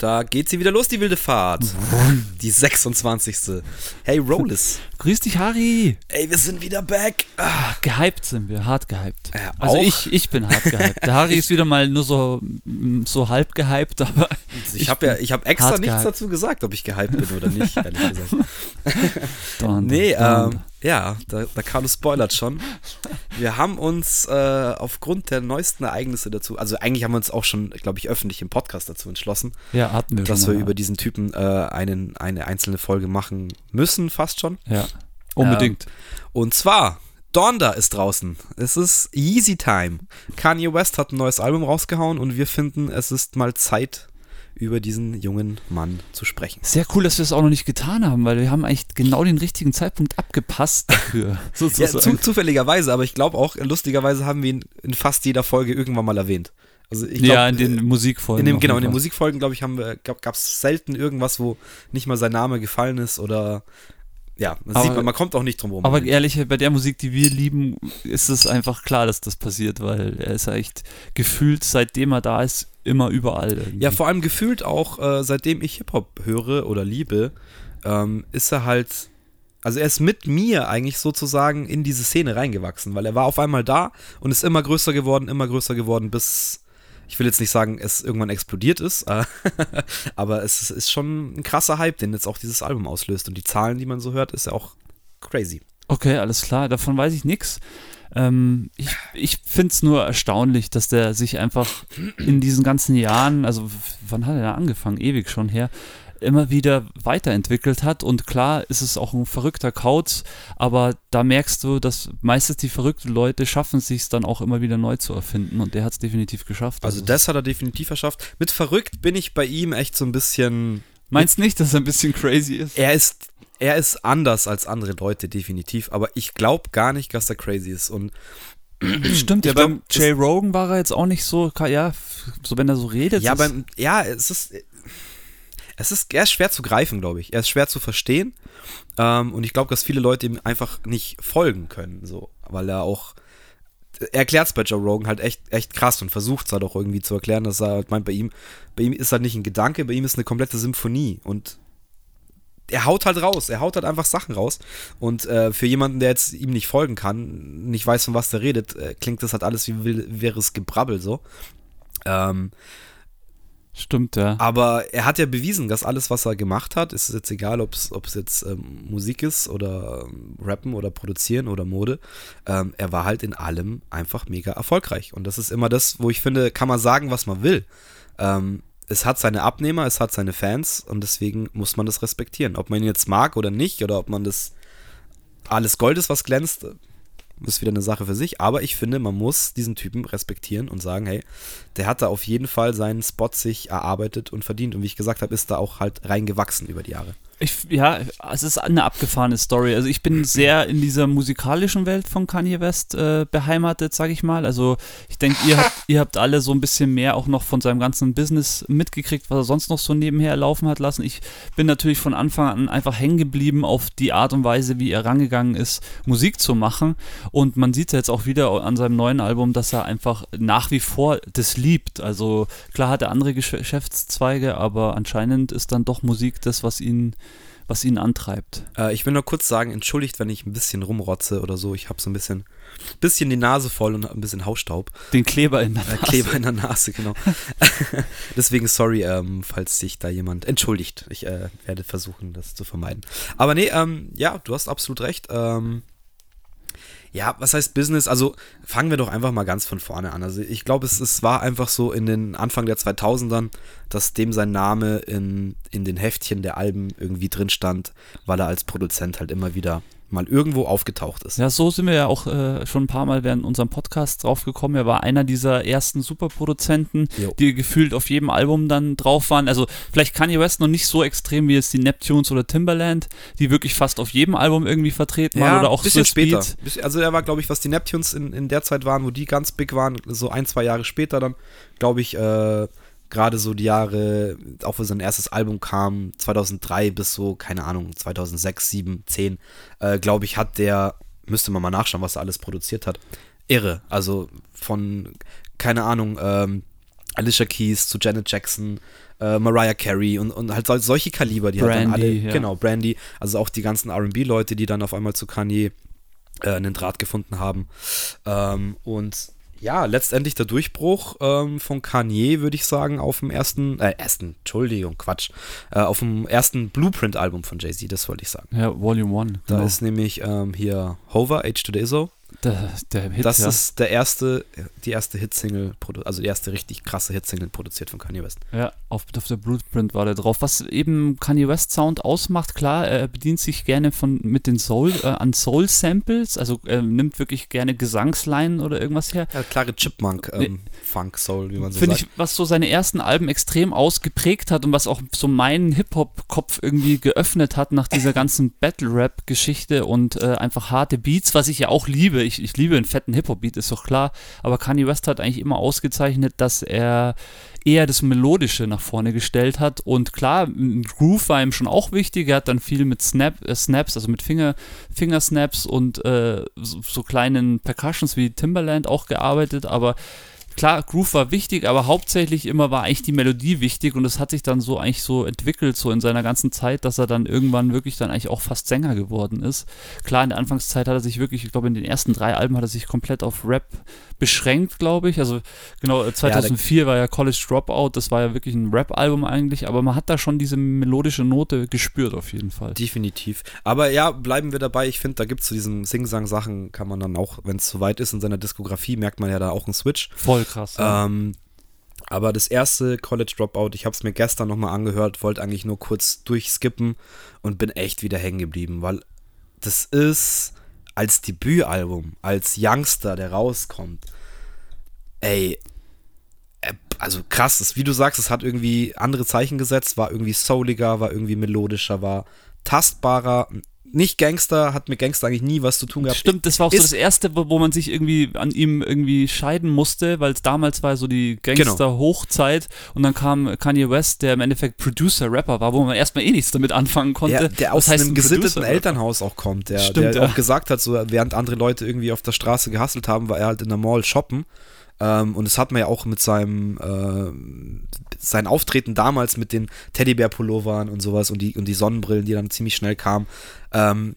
Da geht sie wieder los, die wilde Fahrt. Die 26. Hey, Rollis. Grüß dich, Harry. Ey, wir sind wieder back. Ah, gehypt sind wir, hart gehypt. Ja, also auch. ich, ich bin hart gehypt. Der Harry ist wieder mal nur so, so halb gehypt, aber Ich habe ja, ich habe extra nichts gehypt. dazu gesagt, ob ich gehypt bin oder nicht, ehrlich gesagt. Don, Nee, ähm, ja, da, da Carlos spoilert schon. Wir haben uns äh, aufgrund der neuesten Ereignisse dazu, also eigentlich haben wir uns auch schon, glaube ich, öffentlich im Podcast dazu entschlossen, ja, hatten wir dass schon wir mal. über diesen Typen äh, einen, eine einzelne Folge machen müssen, fast schon. Ja, unbedingt. Und zwar, Donda ist draußen. Es ist Yeezy Time. Kanye West hat ein neues Album rausgehauen und wir finden, es ist mal Zeit, über diesen jungen Mann zu sprechen. Sehr cool, dass wir es auch noch nicht getan haben, weil wir haben eigentlich genau den richtigen Zeitpunkt abgepasst dafür. Ja, zu, zufälligerweise, aber ich glaube auch, lustigerweise haben wir ihn in fast jeder Folge irgendwann mal erwähnt. Also ich glaub, ja, in den Musikfolgen. in dem, genau, in den. Musikfolgen, glaube ich, haben wir, gab es selten irgendwas, wo nicht mal sein Name gefallen ist oder ja, man, Aber- sieht, man, man kommt auch nicht drum rum. Aber ehrlich, bei der Musik, die wir lieben, ist es einfach klar, dass das passiert, weil er ist ja echt gefühlt, seitdem er da ist, immer überall. Irgendwie. Ja, vor allem gefühlt auch, äh, seitdem ich Hip-Hop höre oder liebe, ähm, ist er halt, also er ist mit mir eigentlich sozusagen in diese Szene reingewachsen, weil er war auf einmal da und ist immer größer geworden, immer größer geworden, bis, ich will jetzt nicht sagen, es irgendwann explodiert ist, äh, aber es ist, ist schon ein krasser Hype, den jetzt auch dieses Album auslöst und die Zahlen, die man so hört, ist ja auch crazy. Okay, alles klar, davon weiß ich nichts. Ähm, ich ich finde es nur erstaunlich, dass der sich einfach in diesen ganzen Jahren, also wann hat er da angefangen? Ewig schon her, immer wieder weiterentwickelt hat. Und klar ist es auch ein verrückter Kauz, aber da merkst du, dass meistens die verrückten Leute schaffen es sich dann auch immer wieder neu zu erfinden. Und der hat es definitiv geschafft. Also das hat er definitiv verschafft. Mit verrückt bin ich bei ihm echt so ein bisschen Meinst nicht, dass er ein bisschen crazy ist? Er ist, er ist anders als andere Leute, definitiv. Aber ich glaube gar nicht, dass er crazy ist. Und Stimmt, ja, glaub, beim Jay Rogan war er jetzt auch nicht so, ja, so wenn er so redet. ja, beim, ja, es ist, es ist, er ist schwer zu greifen, glaube ich. Er ist schwer zu verstehen. Ähm, und ich glaube, dass viele Leute ihm einfach nicht folgen können, so, weil er auch er erklärt es bei Joe Rogan halt echt, echt krass und versucht es halt auch irgendwie zu erklären, dass er halt meint, bei ihm, bei ihm ist halt nicht ein Gedanke, bei ihm ist eine komplette Symphonie und er haut halt raus, er haut halt einfach Sachen raus und äh, für jemanden, der jetzt ihm nicht folgen kann, nicht weiß, von was der redet, äh, klingt das halt alles wie will- wäre es Gebrabbel so. Ähm, Stimmt, ja. aber er hat ja bewiesen, dass alles, was er gemacht hat, ist jetzt egal, ob es jetzt ähm, Musik ist oder ähm, Rappen oder Produzieren oder Mode, ähm, er war halt in allem einfach mega erfolgreich. Und das ist immer das, wo ich finde, kann man sagen, was man will. Ähm, es hat seine Abnehmer, es hat seine Fans und deswegen muss man das respektieren. Ob man ihn jetzt mag oder nicht oder ob man das alles Gold ist, was glänzt, ist wieder eine Sache für sich. Aber ich finde, man muss diesen Typen respektieren und sagen, hey, der hat da auf jeden Fall seinen Spot sich erarbeitet und verdient. Und wie ich gesagt habe, ist da auch halt reingewachsen über die Jahre. Ich, ja, es ist eine abgefahrene Story. Also ich bin sehr in dieser musikalischen Welt von Kanye West äh, beheimatet, sage ich mal. Also ich denke, ihr habt, ihr habt alle so ein bisschen mehr auch noch von seinem ganzen Business mitgekriegt, was er sonst noch so nebenher laufen hat lassen. Ich bin natürlich von Anfang an einfach hängen geblieben auf die Art und Weise, wie er rangegangen ist, Musik zu machen. Und man sieht jetzt auch wieder an seinem neuen Album, dass er einfach nach wie vor das liebt. Also klar hat er andere Gesch- Geschäftszweige, aber anscheinend ist dann doch Musik das, was ihn was ihn antreibt. Äh, ich will nur kurz sagen, entschuldigt, wenn ich ein bisschen rumrotze oder so. Ich habe so ein bisschen, bisschen die Nase voll und ein bisschen Hausstaub. Den Kleber in der Äh, Nase. Kleber in der Nase, genau. Deswegen sorry, ähm, falls sich da jemand entschuldigt. Ich äh, werde versuchen, das zu vermeiden. Aber nee, ähm, ja, du hast absolut recht. Ähm, ja, was heißt Business? Also fangen wir doch einfach mal ganz von vorne an. Also ich glaube, es, es war einfach so in den Anfang der 2000ern, dass dem sein Name in, in den Heftchen der Alben irgendwie drin stand, weil er als Produzent halt immer wieder mal irgendwo aufgetaucht ist. Ja, so sind wir ja auch äh, schon ein paar Mal während unserem Podcast draufgekommen. Er war einer dieser ersten Superproduzenten, Jo. die gefühlt auf jedem Album dann drauf waren. Also vielleicht Kanye West noch nicht so extrem wie jetzt die Neptunes oder Timberland, die wirklich fast auf jedem Album irgendwie vertreten waren oder auch bisschen so später. Speed. Also er war, glaube ich, was die Neptunes in, in der Zeit waren, wo die ganz big waren, so ein, zwei Jahre später dann, glaube ich, äh, gerade so die Jahre, auch wo sein erstes Album kam, 2003 bis so, keine Ahnung, 2006, 7, 10, äh, glaube ich, hat der, müsste man mal nachschauen, was er alles produziert hat, irre. Also von, keine Ahnung, ähm, Alicia Keys zu Janet Jackson, äh, Mariah Carey und, und halt solche Kaliber, die halt dann alle, Brandy, ja. genau, Brandy, also auch die ganzen RB-Leute, die dann auf einmal zu Kanye äh, einen Draht gefunden haben. Ähm, und ja, letztendlich der Durchbruch ähm, von Kanye, würde ich sagen, auf dem ersten, äh, ersten, Entschuldigung, Quatsch, äh, auf dem ersten Blueprint-Album von Jay-Z, das wollte ich sagen. Ja, Volume 1. Da ist nämlich ähm, hier Hover, Age to the Izzo. Der, der Hit, Das ja. ist der erste, die erste Hitsingle, also die erste richtig krasse Hitsingle produziert von Kanye West. Ja, auf, auf der Blueprint war der drauf. Was eben Kanye West Sound ausmacht, klar, er bedient sich gerne von mit den Soul, äh, an Soul Samples, also er nimmt wirklich gerne Gesangsleinen oder irgendwas her. Ja, klare Chipmunk, ähm, Funk, Soul, wie man so Finde sagt. ich, was so seine ersten Alben extrem ausgeprägt hat und was auch so meinen Hip-Hop-Kopf irgendwie geöffnet hat nach dieser ganzen Battle-Rap-Geschichte und äh, einfach harte Beats, was ich ja auch liebe. Ich, ich liebe einen fetten Hip-Hop-Beat, ist doch klar. Aber Kanye West hat eigentlich immer ausgezeichnet, dass er eher das Melodische nach vorne gestellt hat. Und klar, Groove war ihm schon auch wichtig. Er hat dann viel mit Snap, äh, Snaps, also mit Finger, Fingersnaps und äh, so, so kleinen Percussions wie Timberland auch gearbeitet. Aber klar, Groove war wichtig, aber hauptsächlich immer war eigentlich die Melodie wichtig und es hat sich dann so eigentlich so entwickelt, so in seiner ganzen Zeit, dass er dann irgendwann wirklich dann eigentlich auch fast Sänger geworden ist. Klar, in der Anfangszeit hat er sich wirklich, ich glaube, in den ersten drei Alben hat er sich komplett auf Rap beschränkt, glaube ich. Also genau, äh, 2004 war ja College Dropout, das war ja wirklich ein Rap-Album eigentlich, aber man hat da schon diese melodische Note gespürt auf jeden Fall. Definitiv. Aber ja, bleiben wir dabei. Ich finde, da gibt es zu diesen Sing-Sang-Sachen, kann man dann auch, wenn es soweit ist in seiner Diskografie, merkt man ja da auch einen Switch. Voll krass. Ja. Ähm, aber das erste College Dropout, ich habe es mir gestern nochmal angehört, wollte eigentlich nur kurz durchskippen und bin echt wieder hängen geblieben, weil das ist als Debütalbum, als Youngster, der rauskommt, ey, äh, also krass, das, wie du sagst, es hat irgendwie andere Zeichen gesetzt, war irgendwie souliger, war irgendwie melodischer, war tastbarer, nicht Gangster, hat mit Gangster eigentlich nie was zu tun gehabt. Stimmt, das war auch so Ist- das erste, wo, man sich irgendwie an ihm irgendwie scheiden musste, weil es damals war so die Gangster-Hochzeit und dann kam Kanye West, der im Endeffekt Producer-Rapper war, wo man erstmal eh nichts damit anfangen konnte. Ja, der aus einem ein gesitteten? Elternhaus auch kommt, der, Stimmt, der ja. auch gesagt hat, so während andere Leute irgendwie auf der Straße gehustelt haben, war er halt in der Mall shoppen. Ähm, und das hat man ja auch mit seinem äh, sein Auftreten damals mit den Teddybär-Pullovern und sowas und die, und die Sonnenbrillen, die dann ziemlich schnell kamen. Ähm,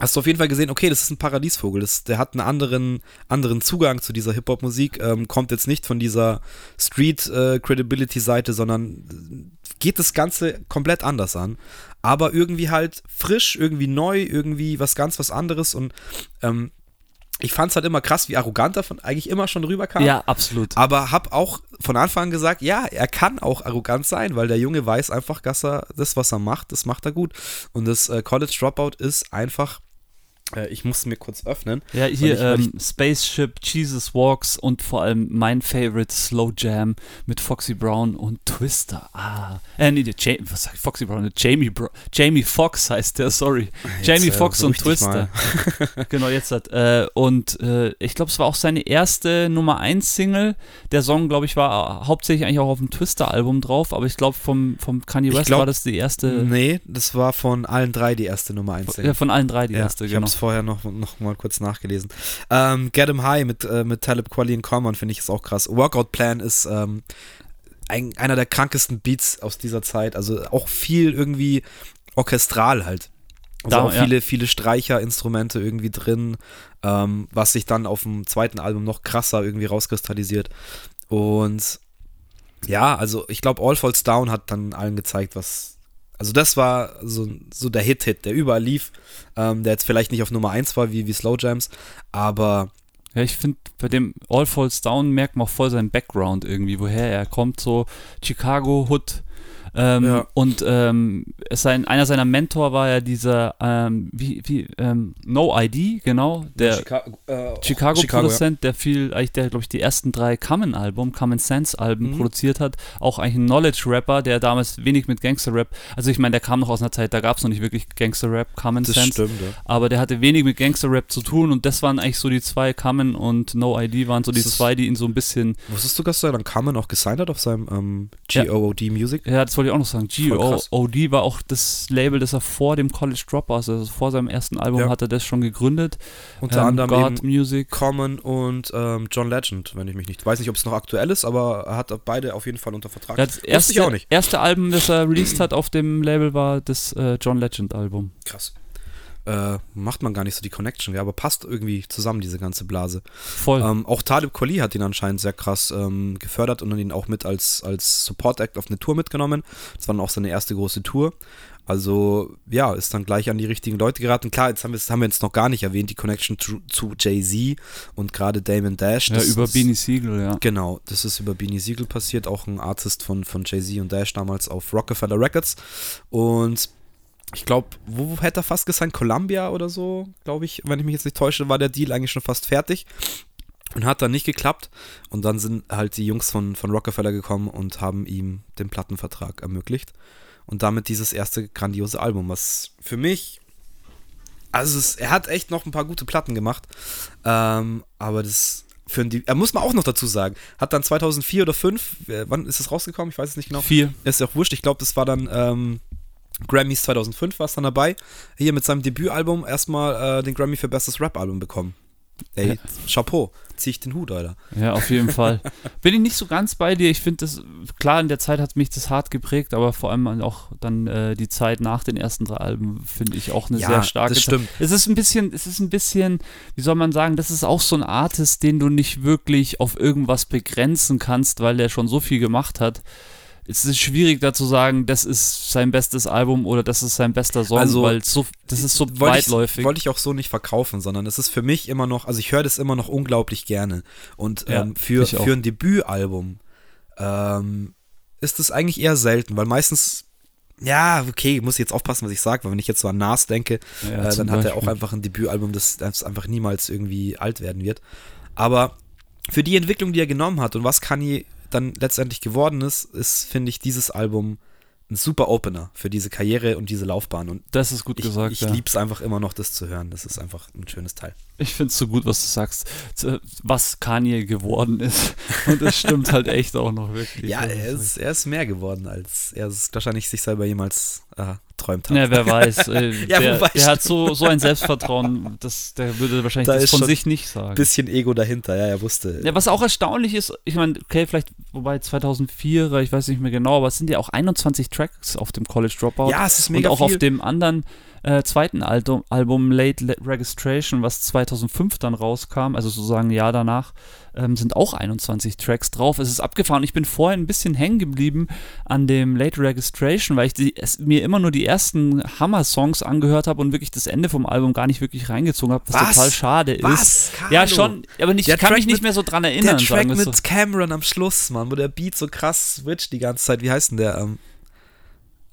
hast du auf jeden Fall gesehen, okay, das ist ein Paradiesvogel. Das, der hat einen anderen, anderen Zugang zu dieser Hip-Hop-Musik, ähm, kommt jetzt nicht von dieser Street-Credibility-Seite, sondern geht das Ganze komplett anders an. Aber irgendwie halt frisch, irgendwie neu, irgendwie was ganz was anderes und ähm, ich fand es halt immer krass, wie arrogant davon eigentlich immer schon rüberkam. Ja, absolut. Aber hab auch von Anfang an gesagt, ja, er kann auch arrogant sein, weil der Junge weiß einfach, dass er das, was er macht, das macht er gut. Und das äh, College Dropout ist einfach, äh, ich muss mir kurz öffnen. Ja, hier ähm, Spaceship, Jesus Walks und vor allem mein Favorite Slow Jam mit Foxy Brown und Twister. Ah, äh, nee, der Ja- was sag ich, Foxy Brown? Jamie, Bro Jamie Foxx heißt der, sorry. Jamie äh, Foxx und Twister. genau, jetzt hat. Äh, und äh, ich glaube, es war auch seine erste Nummer 1 Single. Der Song, glaube ich, war äh, hauptsächlich eigentlich auch auf dem Twister-Album drauf, aber ich glaube, vom, vom Kanye West glaub- war das die erste. Nee, das war von allen drei die erste Nummer 1. Ja, von allen drei die Ja, erste, genau. Vorher noch, noch mal kurz nachgelesen. Ähm, Get 'em High mit, äh, mit Talib Kweli und Common finde ich ist auch krass. Workout Plan ist ähm, ein, einer der krankesten Beats aus dieser Zeit. Also auch viel irgendwie orchestral halt. Also Da, auch ja. viele, viele Streicherinstrumente irgendwie drin, ähm, was sich dann auf dem zweiten Album noch krasser irgendwie rauskristallisiert. Und ja, also ich glaube, All Falls Down hat dann allen gezeigt, was. Also das war so, so der Hit-Hit, der überall lief, ähm, der jetzt vielleicht nicht auf Nummer 1 war wie, wie Slow Jams, aber Ja, ich finde, bei dem All Falls Down merkt man auch voll seinen Background irgendwie, woher er kommt, so Chicago Hood. Ähm, Ja. Und ähm, sein, einer seiner Mentor war ja dieser, ähm, wie, wie, ähm, No ID, genau, der Chicago, äh, Chicago-Produzent, der viel, eigentlich der, glaube ich, die ersten drei Common-Album, Common Sense-Alben Mhm. produziert hat. Auch eigentlich ein Knowledge-Rapper, der damals wenig mit Gangster-Rap, also ich meine, der kam noch aus einer Zeit, da gab es noch nicht wirklich Gangster-Rap, Common Das Sense stimmt, ja. aber der hatte wenig mit Gangster-Rap zu tun und das waren eigentlich so die zwei, Common und No ID waren so die Das zwei, die ihn so ein bisschen, Wusstest du, dass er dann Carmen auch gesigned hat auf seinem ähm, Ja. GOOD Music? ja, das wollte wollte ich auch noch sagen. G.O.D. war auch das Label, das er vor dem College Dropouts, also vor seinem ersten Album, Ja. hat er das schon gegründet. Unter Ähm, anderem God eben Music. Common und ähm, John Legend, wenn ich mich nicht. Weiß nicht, ob es noch aktuell ist, aber er hat beide auf jeden Fall unter Vertrag. Das erste, ich auch nicht. erste Album, das er released hat auf dem Label, war das äh, John Legend Album. Krass. Äh, macht man gar nicht so die Connection, ja, aber passt irgendwie zusammen, diese ganze Blase. Voll. Ähm, auch Talib Kweli hat ihn anscheinend sehr krass ähm, gefördert und ihn auch mit als, als Support-Act auf eine Tour mitgenommen. Das war dann auch seine erste große Tour. Also, ja, ist dann gleich an die richtigen Leute geraten. Klar, jetzt haben wir, das haben wir jetzt noch gar nicht erwähnt, die Connection zu, zu Jay-Z und gerade Damon Dash. ja, über ist- Beanie Siegel, ja. Genau, das ist über Beanie Siegel passiert, auch ein Artist von, von Jay-Z und Dash damals auf Rockefeller Records. Und ich glaube, wo hätte er fast gesigned? Columbia oder so, glaube ich, wenn ich mich jetzt nicht täusche, war der Deal eigentlich schon fast fertig. Und hat dann nicht geklappt. Und dann sind halt die Jungs von, von Rockefeller gekommen und haben ihm den Plattenvertrag ermöglicht. Und damit dieses erste grandiose Album, was für mich. Also, es, er hat echt noch ein paar gute Platten gemacht. Ähm, aber das. Für ein, er muss man auch noch dazu sagen, hat dann 2004 oder 2005, äh, wann ist das rausgekommen? Ich weiß es nicht genau. Vier. Ist ja auch wurscht. Ich glaube, das war dann ähm, Grammys 2005 war es dann dabei. Hier mit seinem Debütalbum erstmal äh, den Grammy für bestes Rap-Album bekommen. Ey, Ja. Chapeau. Zieh ich den Hut, Alter. Ja, auf jeden Fall. Bin ich nicht so ganz bei dir. Ich finde das, klar, in der Zeit hat mich das hart geprägt, aber vor allem auch dann äh, die Zeit nach den ersten drei Alben finde ich auch eine Ja, sehr starke das Zeit. stimmt. Es ist ein bisschen, es ist ein bisschen, wie soll man sagen, das ist auch so ein Artist, den du nicht wirklich auf irgendwas begrenzen kannst, weil der schon so viel gemacht hat. Es ist schwierig da zu sagen, das ist sein bestes Album oder das ist sein bester Song, Also, weil so, das ist so weitläufig. wollte ich auch so nicht verkaufen, sondern es ist für mich immer noch, also ich höre das immer noch unglaublich gerne. Und Ja, ähm, für, für ein Debütalbum ähm, ist es eigentlich eher selten, weil meistens, ja, okay, muss ich jetzt aufpassen, was ich sage, weil wenn ich jetzt so an Nas denke, Ja, äh, dann hat er auch Beispiel. einfach ein Debütalbum, das, das einfach niemals irgendwie alt werden wird. Aber für die Entwicklung, die er genommen hat und was Kanye dann letztendlich geworden ist, ist, finde ich, dieses Album ein super Opener für diese Karriere und diese Laufbahn. Und Das ist gut ich, gesagt. ich ja. liebe es einfach immer noch, das zu hören. Das ist einfach ein schönes Teil. Ich finde es so gut, was du sagst, was Kanye geworden ist. Und das stimmt halt echt auch noch wirklich. Ja, er ist, er ist mehr geworden, als er es wahrscheinlich sich selber jemals äh, träumt hat. Ja, wer weiß. Äh, Ja, der, hat so, so ein Selbstvertrauen, das, der würde wahrscheinlich Da das von sich nicht sagen. Bisschen Ego dahinter, ja, er wusste. Ja, was auch erstaunlich ist, ich meine, okay, vielleicht, wobei 2004, ich weiß nicht mehr genau, aber es sind ja auch 21 Tracks auf dem College Dropout. ja, es ist mega und auch viel. auf dem anderen äh, zweiten Album, Album Late Registration, was 2005 dann rauskam, also sozusagen ein Jahr danach, ähm, sind auch 21 Tracks drauf. Es ist abgefahren. Ich bin vorhin ein bisschen hängen geblieben an dem Late Registration, weil ich die, es, mir immer nur die ersten Hammer-Songs angehört habe und wirklich das Ende vom Album gar nicht wirklich reingezogen habe, was, Was? total schade ist. Was? Ja, Carlo? schon, aber nicht, Der ich kann Track mich nicht mit- mehr so dran Der erinnern. Track sagen wir mit so. Cameron am Schluss, Mann, wo der Beat so krass switcht die ganze Zeit. Wie heißt denn der? Ähm,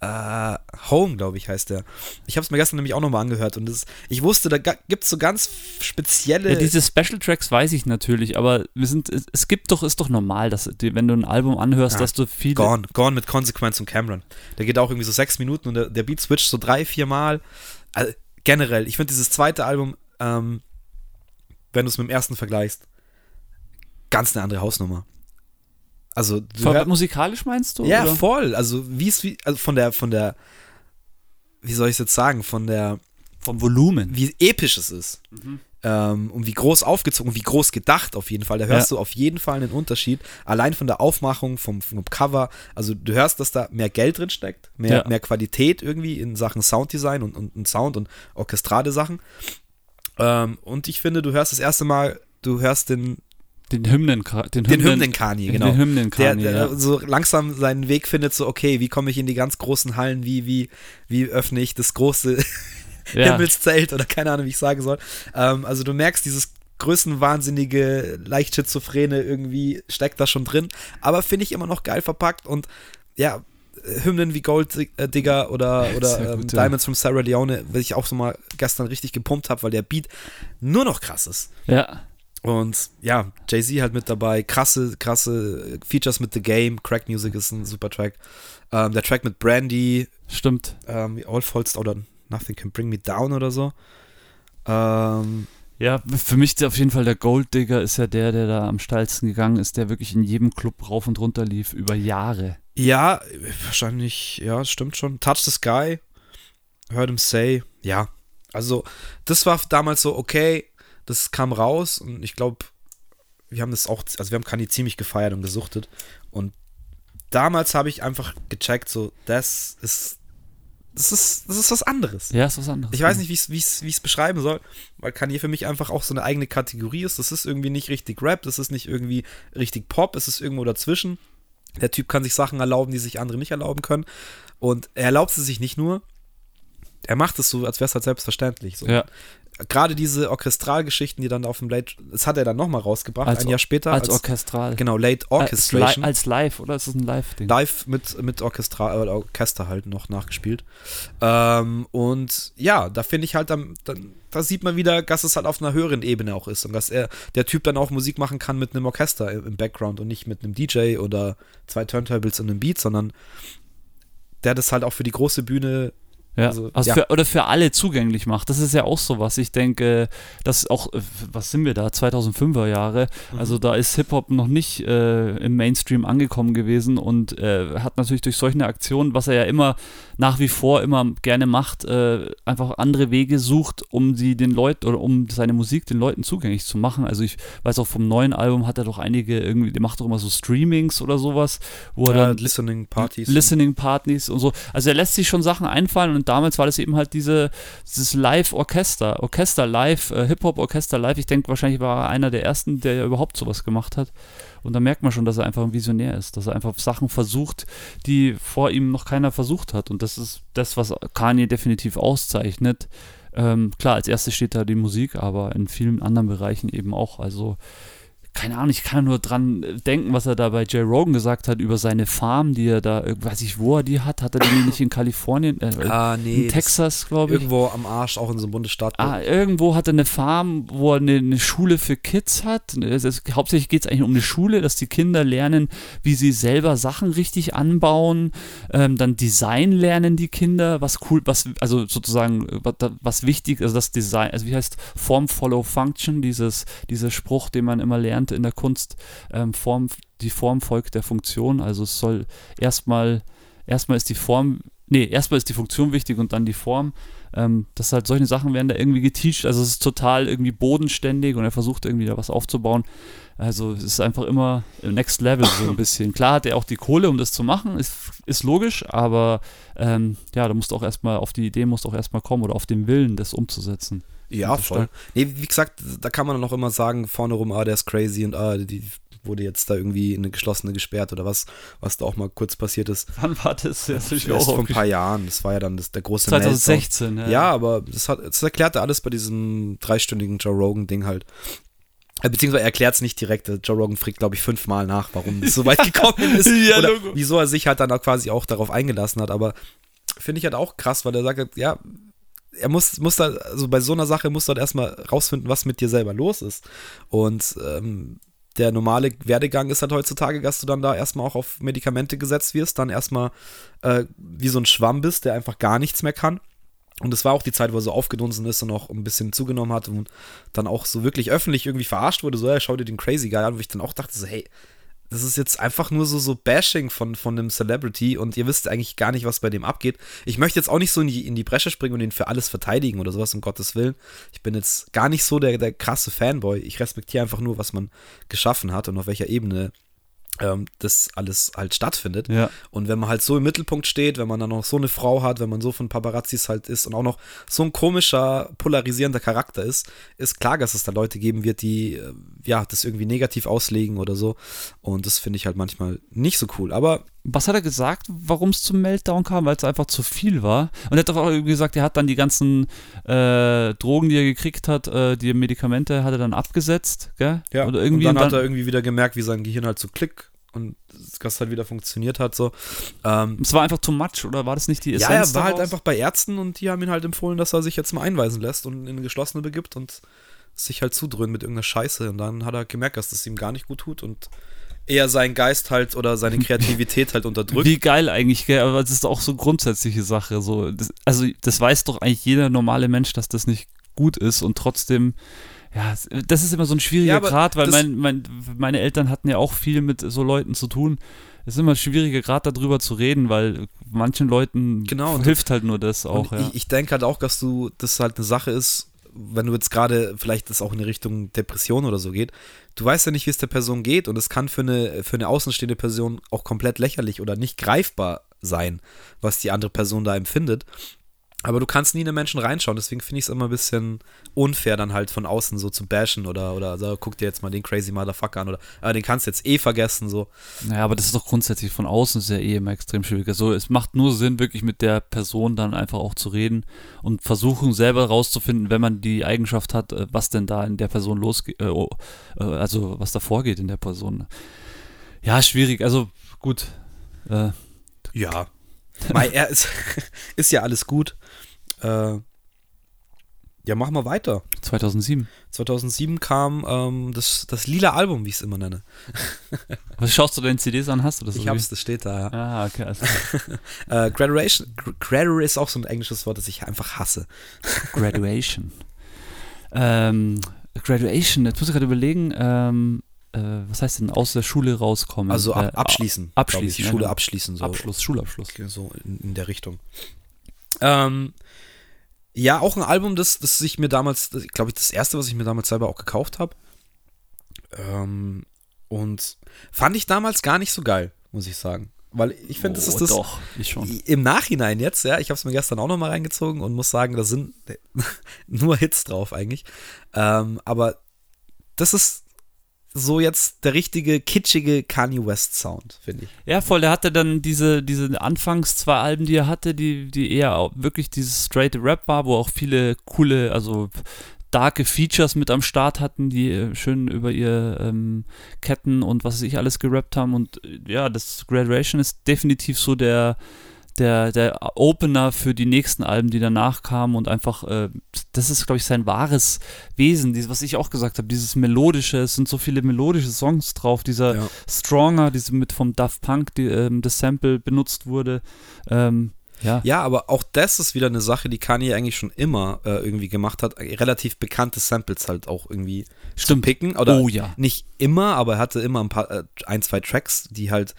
äh, Home, glaube ich, heißt der. Ich habe es mir gestern nämlich auch nochmal angehört und das, ich wusste, da gibt es so ganz spezielle. Ja, diese Special Tracks weiß ich natürlich, aber wir sind, es, gibt doch, ist doch normal, dass wenn du ein Album anhörst, Ja, dass du viele. Gone, Gone mit Consequence und Cameron. Der geht auch irgendwie so sechs Minuten und der, der Beat switcht so drei, vier Mal. Also, generell, ich finde dieses zweite Album, ähm, wenn du es mit dem ersten vergleichst, ganz eine andere Hausnummer. Also, Ver- musikalisch meinst du? ja, oder? voll. Also, wie es, wie, also von der, von der, wie soll ich es jetzt sagen, von der, Vom Volumen. wie episch es ist. Ähm, und wie groß aufgezogen, wie groß gedacht auf jeden Fall. Da hörst Ja. du auf jeden Fall einen Unterschied. Allein von der Aufmachung, vom, vom Cover. Also du hörst, dass da mehr Geld drin steckt, mehr, Ja. mehr Qualität irgendwie in Sachen Sounddesign und, und, und Sound und orchestrale Sachen. Ähm, und ich finde, du hörst das erste Mal, du hörst den, Den Hymnen, den den Hymnen, Hymnen-Kanye, genau. Den Hymnen der, der ja. so langsam seinen Weg findet, so, okay, wie komme ich in die ganz großen Hallen, wie, wie, wie öffne ich das große ja. Himmelszelt oder keine Ahnung, wie ich sagen soll. Ähm, also du merkst, dieses größenwahnsinnige, leicht schizophrene irgendwie steckt da schon drin, aber finde ich immer noch geil verpackt und ja, Hymnen wie Gold äh, Digger oder, oder ähm. Diamonds from Sarah Leone, weil ich auch so mal gestern richtig gepumpt habe, weil der Beat nur noch krass ist. ja. Und ja, Jay-Z halt mit dabei, krasse, krasse Features mit The Game, Crack Music ist ein super Track. Ähm, der Track mit Brandy, Stimmt. ähm, All Falls oder Nothing Can Bring Me Down oder so. Ähm, Ja, für mich auf jeden Fall der Golddigger ist ja der, der da am steilsten gegangen ist, der wirklich in jedem Club rauf und runter lief, über Jahre. Ja, wahrscheinlich, ja, stimmt schon. Touch the Sky, Heard him say, ja. Also, das war damals so, okay, das kam raus und ich glaube, wir haben das auch, also wir haben Kanye ziemlich gefeiert und gesuchtet. Und damals habe ich einfach gecheckt, so, das ist das ist, das ist was anderes. Ja, ist was anderes. Ich weiß nicht, wie ich es beschreiben soll, weil Kanye für mich einfach auch so eine eigene Kategorie ist. Das ist irgendwie nicht richtig Rap, das ist nicht irgendwie richtig Pop, es ist irgendwo dazwischen. Der Typ kann sich Sachen erlauben, die sich andere nicht erlauben können. Und er erlaubt sie sich nicht nur, er macht es so, als wäre es halt selbstverständlich. So. Ja gerade diese Orchestralgeschichten, die dann auf dem Late, das hat er dann nochmal rausgebracht, als, ein Jahr später. Als, als, Orchestral. Genau, Late Orchestration. Als, als Live, oder ist das ein Live-Ding? Live mit, mit Orchestral, äh, Orchester halt noch nachgespielt. Ähm, und ja, da finde ich halt, dann, dann, da sieht man wieder, dass es halt auf einer höheren Ebene auch ist und dass er, der Typ dann auch Musik machen kann mit einem Orchester im Background und nicht mit einem DJ oder zwei Turntables und einem Beat, sondern der das halt auch für die große Bühne ja, also, also ja. Für, oder für alle zugänglich macht. Das ist ja auch so was. Ich denke, das auch, äh, was sind wir da, 2005er Jahre. Mhm. Also da ist Hip-Hop noch nicht äh, im Mainstream angekommen gewesen und äh, hat natürlich durch solche Aktionen, was er ja immer nach wie vor immer gerne macht, äh, einfach andere Wege sucht, um sie den Leuten oder um seine Musik den Leuten zugänglich zu machen. Also ich weiß auch vom neuen Album hat er doch einige irgendwie, der macht doch immer so Streamings oder sowas, wo er dann Listening Parties. Listening Partys und so. Also er lässt sich schon Sachen einfallen und und damals war das eben halt diese, dieses Live-Orchester, Orchester Live, äh, Hip-Hop-Orchester Live. Ich denke, wahrscheinlich war er einer der ersten, der ja überhaupt sowas gemacht hat. Und da merkt man schon, dass er einfach ein Visionär ist, dass er einfach Sachen versucht, die vor ihm noch keiner versucht hat. Und das ist das, was Kanye definitiv auszeichnet. Ähm, klar, als erstes steht da die Musik, aber in vielen anderen Bereichen eben auch. Also keine Ahnung, ich kann nur dran denken, was er da bei Jay Rogan gesagt hat über seine Farm, die er da, weiß ich, wo er die hat. Hat er die nicht in Kalifornien? Äh, ah, nee. In Texas, glaube ich. Irgendwo am Arsch, auch in so einem Bundesstaat. Ah, irgendwo hat er eine Farm, wo er eine, eine Schule für Kids hat. Es ist, hauptsächlich geht es eigentlich um eine Schule, dass die Kinder lernen, wie sie selber Sachen richtig anbauen. Ähm, dann Design lernen die Kinder, was cool, was, also sozusagen, was, was wichtig, also das Design, also wie heißt Form Follow Function, dieses, dieser Spruch, den man immer lernt in der Kunst, ähm, Form, die Form folgt der Funktion. Also es soll erstmal, erstmal ist die Form, nee, erstmal ist die Funktion wichtig und dann die Form. Ähm, das halt solche Sachen werden da irgendwie geteacht. Also es ist total irgendwie bodenständig und er versucht irgendwie da was aufzubauen. Also es ist einfach immer Next Level so ein bisschen. Klar hat er auch die Kohle, um das zu machen, ist, ist logisch, aber ähm, ja, da musst du auch erstmal auf die Idee musst auch erstmal kommen oder auf den Willen, das umzusetzen. Ja, voll. Nee, wie gesagt, da kann man noch immer sagen, vorne rum, ah, der ist crazy und ah, die wurde jetzt da irgendwie in eine geschlossene gesperrt oder was, was da auch mal kurz passiert ist. Wann war das? Das ist auch vor ein paar Jahren. Das war ja dann das, der große 2016, ja. Ja, aber das, hat, das erklärte alles bei diesem dreistündigen Joe Rogan-Ding halt. Äh, beziehungsweise er erklärt es nicht direkt. Joe Rogan fragt, glaube ich, fünfmal nach, warum es so weit gekommen ist. ja, oder wieso er sich halt dann auch quasi auch darauf eingelassen hat. Aber finde ich halt auch krass, weil er sagt, ja, er muss, muss da, also bei so einer Sache muss halt erstmal rausfinden, was mit dir selber los ist. Und ähm, der normale Werdegang ist halt heutzutage, dass du dann da erstmal auch auf Medikamente gesetzt wirst, dann erstmal äh, wie so ein Schwamm bist, der einfach gar nichts mehr kann. Und es war auch die Zeit, wo er so aufgedunsen ist und auch ein bisschen zugenommen hat und dann auch so wirklich öffentlich irgendwie verarscht wurde, so, ja, schau dir den Crazy Guy an, wo ich dann auch dachte, so, hey, das ist jetzt einfach nur so, so Bashing von, von einem Celebrity und ihr wisst eigentlich gar nicht, was bei dem abgeht. Ich möchte jetzt auch nicht so in die, in die Bresche springen und ihn für alles verteidigen oder sowas, um Gottes Willen. Ich bin jetzt gar nicht so der, der krasse Fanboy. Ich respektiere einfach nur, was man geschaffen hat und auf welcher Ebene ähm, das alles halt stattfindet. Ja. Und wenn man halt so im Mittelpunkt steht, wenn man dann noch so eine Frau hat, wenn man so von Paparazzis halt ist und auch noch so ein komischer, polarisierender Charakter ist, ist klar, dass es da Leute geben wird, die äh, ja das irgendwie negativ auslegen oder so. Und das finde ich halt manchmal nicht so cool. Aber was hat er gesagt, warum es zum Meltdown kam? Weil es einfach zu viel war. Und er hat doch auch gesagt, er hat dann die ganzen äh, Drogen, die er gekriegt hat, äh, die Medikamente, hat er dann abgesetzt, gell? Ja, Oder irgendwie und dann, hat er irgendwie wieder gemerkt, wie sein Gehirn halt so klick und das halt wieder funktioniert hat so. Ähm, es war einfach too much oder war das nicht die Essenz Ja, er war halt daraus? halt einfach bei Ärzten und die haben ihn halt empfohlen, dass er sich jetzt mal einweisen lässt und in eine geschlossene begibt und sich halt zudröhnt mit irgendeiner Scheiße und dann hat er gemerkt, dass das ihm gar nicht gut tut und eher seinen Geist halt oder seine Kreativität halt unterdrückt. Wie geil eigentlich, gell? aber das ist auch so eine grundsätzliche Sache. So. Das, also das weiß doch eigentlich jeder normale Mensch, dass das nicht gut ist und trotzdem ja, das ist immer so ein schwieriger Ja, Grad, weil mein, mein, meine Eltern hatten ja auch viel mit so Leuten zu tun. Es ist immer ein schwieriger Grad, darüber zu reden, weil manchen Leuten Genau, hilft halt nur das auch. Ja. ich, ich denke halt auch, dass du, das halt eine Sache ist, wenn du jetzt gerade vielleicht das auch in die Richtung Depression oder so geht, du weißt ja nicht, wie es der Person geht und es kann für eine, für eine außenstehende Person auch komplett lächerlich oder nicht greifbar sein, was die andere Person da empfindet. Aber du kannst nie in den Menschen reinschauen, deswegen finde ich es immer ein bisschen unfair, dann halt von außen so zu bashen oder, oder so, guck dir jetzt mal den crazy Motherfucker an oder ah, den kannst du jetzt eh vergessen, so. Naja, aber das ist doch grundsätzlich von außen ist ja eh immer extrem schwierig. Also es macht nur Sinn, wirklich mit der Person dann einfach auch zu reden und versuchen selber rauszufinden, wenn man die Eigenschaft hat, äh, was denn da in der Person losgeht, äh, oh, äh, also was da vorgeht in der Person. Ja, schwierig. Also gut. Äh, Ja. Mei, er ist, ist ja alles gut. Äh, ja, machen wir weiter. 2007. 2007 kam ähm, das, das lila Album, wie ich es immer nenne. Was schaust du deine CDs an? Hast du das? Ich hab's, das steht da, ja. Ah, okay. Also Äh, Graduation, Gr- Graduate ist auch so ein englisches Wort, das ich einfach hasse. Graduation. ähm, Graduation, jetzt muss ich gerade überlegen, ähm, äh, was heißt denn aus der Schule rauskommen? Also ab, Äh, abschließen. abschließen, ich. ja, Schule genau. abschließen. So, Abschluss, Schulabschluss. so in, in der Richtung. Ähm, ja, auch ein Album, das, das ich mir damals, das, glaube ich, das erste, was ich mir damals selber auch gekauft habe. Ähm, und fand ich damals gar nicht so geil, muss ich sagen. Weil ich finde, das Oh, ist das. Doch, ich schon. Im Nachhinein jetzt, ja, ich habe es mir gestern auch nochmal reingezogen und muss sagen, da sind nur Hits drauf eigentlich. Ähm, aber das ist so jetzt der richtige kitschige Kanye West Sound, finde ich. Ja, voll. Der hatte dann diese, diese anfangs zwei Alben, die er hatte, die, die eher wirklich dieses straight Rap war, wo auch viele coole, also darke Features mit am Start hatten, die äh, schön über ihr ähm, Ketten und was weiß ich alles gerappt haben. Und äh, ja, das Graduation ist definitiv so der, der, der Opener für die nächsten Alben, die danach kamen und einfach, äh, das ist, glaube ich, sein wahres Wesen, dieses, was ich auch gesagt habe, dieses melodische, es sind so viele melodische Songs drauf, dieser Ja. Stronger, diese mit vom Daft Punk, die, ähm, das Sample benutzt wurde, ähm, ja. Ja, aber auch das ist wieder eine Sache, die Kanye eigentlich schon immer äh, irgendwie gemacht hat. Relativ bekannte Samples halt auch irgendwie zu Stimmt. picken. Oder Oh ja. nicht immer, aber er hatte immer ein paar, äh, ein, zwei Tracks, die halt,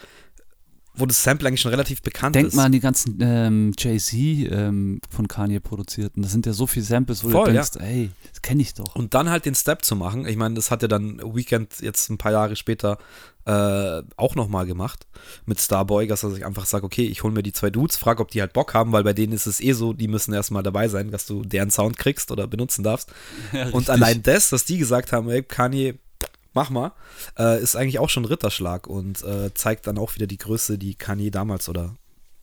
wo das Sample eigentlich schon relativ bekannt Denk ist. mal an die ganzen ähm, Jay-Z ähm, von Kanye produzierten. Das sind ja so viele Samples, wo Voll, du ja. denkst, ey, das kenne ich doch. Und dann halt den Step zu machen. Ich meine, das hat er dann Weekend jetzt ein paar Jahre später äh, auch nochmal gemacht mit Starboy, dass er sich einfach sagt, okay, ich hole mir die zwei Dudes, frage, ob die halt Bock haben, weil bei denen ist es eh so, die müssen erstmal dabei sein, dass du deren Sound kriegst oder benutzen darfst. Ja, Und allein das, dass die gesagt haben, ey, Kanye, mach mal, äh, ist eigentlich auch schon Ritterschlag und äh, zeigt dann auch wieder die Größe, die Kanye damals oder